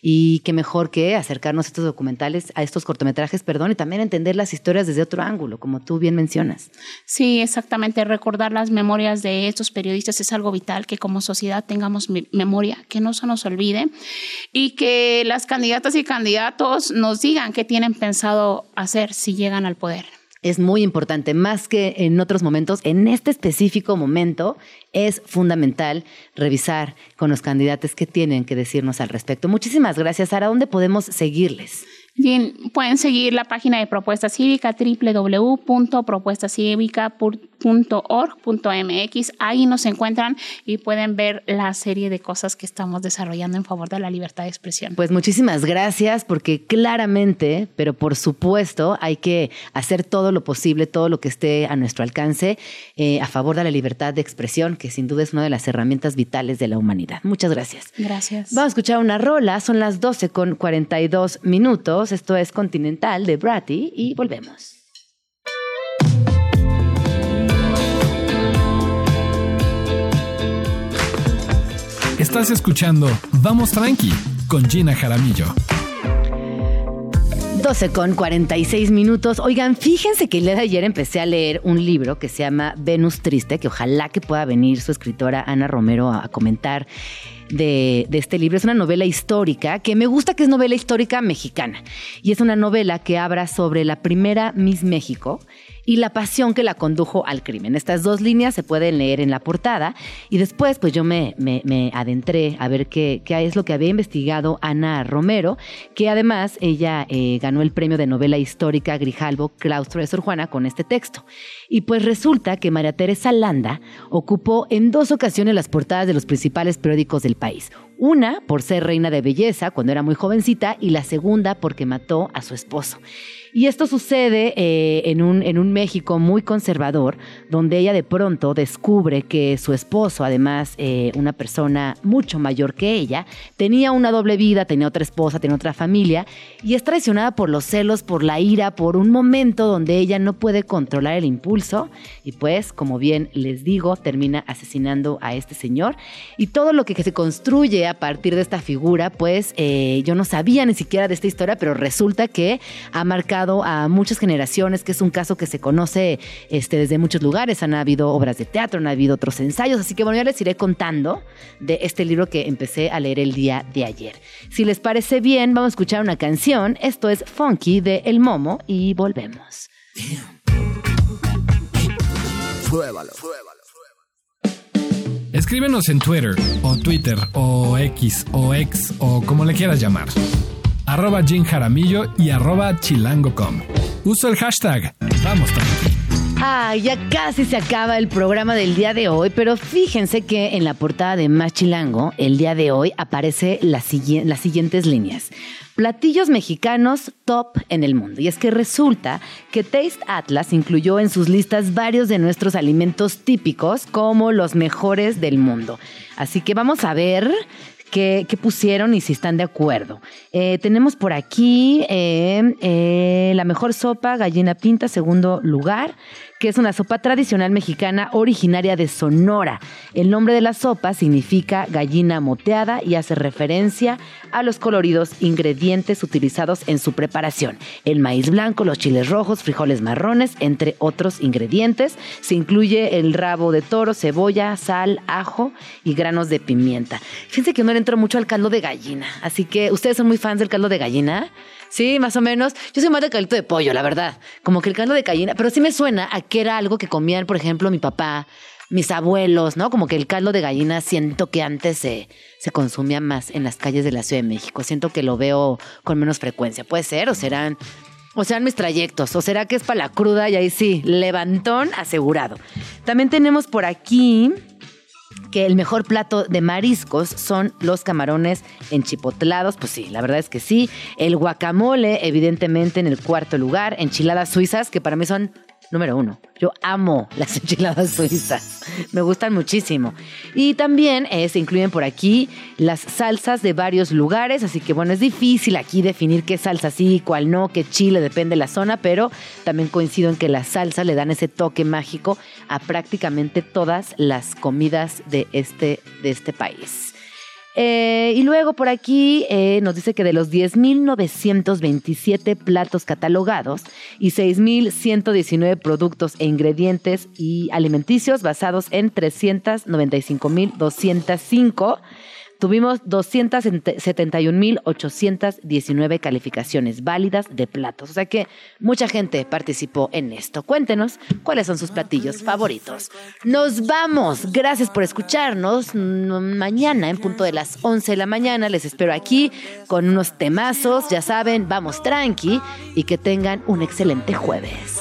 Speaker 3: y qué mejor que acercarnos a estos documentales, a estos cortometrajes, perdón, y también entender las historias desde otro ángulo, como tú bien mencionas.
Speaker 17: Sí, exactamente. Recordar las memorias de estos periodistas es algo vital, que como sociedad tengamos memoria, que no se nos olvide y que las candidatas y candidatos nos digan qué tienen pensado hacer si llegan al poder.
Speaker 3: Es muy importante, más que en otros momentos, en este específico momento es fundamental revisar con los candidatos qué tienen que decirnos al respecto. Muchísimas gracias, Sara. ¿Dónde podemos seguirles?
Speaker 17: Bien, pueden seguir la página de Propuesta Cívica www.propuestacívica.org.mx. Ahí nos encuentran y pueden ver la serie de cosas que estamos desarrollando en favor de la libertad de expresión.
Speaker 3: Pues muchísimas gracias porque claramente, pero por supuesto, hay que hacer todo lo posible, todo lo que esté a nuestro alcance eh, a favor de la libertad de expresión, que sin duda es una de las herramientas vitales de la humanidad. Muchas gracias.
Speaker 17: Gracias.
Speaker 3: Vamos a escuchar una rola, son las 12 con 42 minutos Esto es Continental de Bratty y volvemos.
Speaker 4: Estás escuchando Vamos Tranqui con Gina Jaramillo.
Speaker 3: 12 con 46 minutos. Oigan, fíjense que el día de ayer empecé a leer un libro que se llama Venus Triste, que ojalá que pueda venir su escritora Ana Romero a, comentar de, de este libro. Es una novela histórica que me gusta que es novela histórica mexicana. Y es una novela que habla sobre la primera Miss México y la pasión que la condujo al crimen. Estas dos líneas se pueden leer en la portada y después pues yo me, me- adentré a ver qué, qué es lo que había investigado Ana Romero, que además ella eh, ganó el premio de novela histórica Grijalbo Claustro de Sor Juana con este texto. Y pues resulta que María Teresa Landa ocupó en dos ocasiones las portadas de los principales periódicos del país. Una por ser reina de belleza cuando era muy jovencita y la segunda porque mató a su esposo. Y esto sucede eh, en, un, en un México muy conservador, donde ella de pronto descubre que su esposo, además eh, una persona mucho mayor que ella, tenía una doble vida, tenía otra esposa, tenía otra familia, y es traicionada por los celos, por la ira, por un momento donde ella no puede controlar el impulso, y pues, como bien les digo, termina asesinando a este señor. Y todo lo que, se construye a partir de esta figura, pues eh, yo no sabía ni siquiera de esta historia, pero resulta que ha marcado a muchas generaciones, que es un caso que se conoce este, desde muchos lugares. Han habido obras de teatro, han habido otros ensayos, así que bueno, ya les iré contando de este libro que empecé a leer el día de ayer. Si les parece bien, vamos a escuchar una canción. Esto es Funky de El Momo y volvemos.
Speaker 12: Pruébalo.
Speaker 4: Escríbenos en Twitter o Twitter o X o X o como le quieras llamar. Arroba Jim Jaramillo y arroba chilango.com. Uso el hashtag Vamos.
Speaker 3: Ah, ya casi se acaba el programa del día de hoy, pero fíjense que en la portada de Más Chilango, el día de hoy, aparece las siguientes líneas. Platillos mexicanos top en el mundo. Y es que resulta que Taste Atlas incluyó en sus listas varios de nuestros alimentos típicos como los mejores del mundo. Así que vamos a ver qué pusieron y si están de acuerdo. Eh, tenemos por aquí eh, eh, la mejor sopa, gallina pinta, segundo lugar, que es una sopa tradicional mexicana originaria de Sonora. El nombre de la sopa significa gallina moteada y hace referencia a los coloridos ingredientes utilizados en su preparación. El maíz blanco, los chiles rojos, frijoles marrones, entre otros ingredientes. Se incluye el rabo de toro, cebolla, sal, ajo y granos de pimienta. Fíjense que no le entro mucho al caldo de gallina, así que ustedes son muy fans del caldo de gallina. Sí, más o menos. Yo soy más de caldito de pollo, la verdad. Como que el caldo de gallina, pero sí me suena a que era algo que comían, por ejemplo, mi papá, mis abuelos, ¿no? Como que el caldo de gallina siento que antes se, se consumía más en las calles de la Ciudad de México. Siento que lo veo con menos frecuencia. Puede ser, o serán, o serán mis trayectos, o será que es para la cruda y ahí sí, levantón asegurado. También tenemos por aquí que el mejor plato de mariscos son los camarones enchipotlados. Pues sí, la verdad es que sí. El guacamole, evidentemente, en el cuarto lugar. Enchiladas suizas, que para mí son número uno. Yo amo las enchiladas suizas. Me gustan muchísimo. Y también se incluyen por aquí las salsas de varios lugares. Así que bueno, es difícil aquí definir qué salsa sí, cuál no, qué chile, depende de la zona. Pero también coincido en que las salsas le dan ese toque mágico a prácticamente todas las comidas de este, de este país. Eh, y luego por aquí eh, nos dice que de los 10.927 platos catalogados y 6.119 productos e ingredientes y alimenticios basados en 395.205, tuvimos 271.819 calificaciones válidas de platos. O sea que mucha gente participó en esto. Cuéntenos cuáles son sus platillos favoritos. Nos vamos. Gracias por escucharnos. Mañana, en punto de las 11 de la mañana, les espero aquí con unos temazos. Ya saben, vamos tranqui y que tengan un excelente jueves.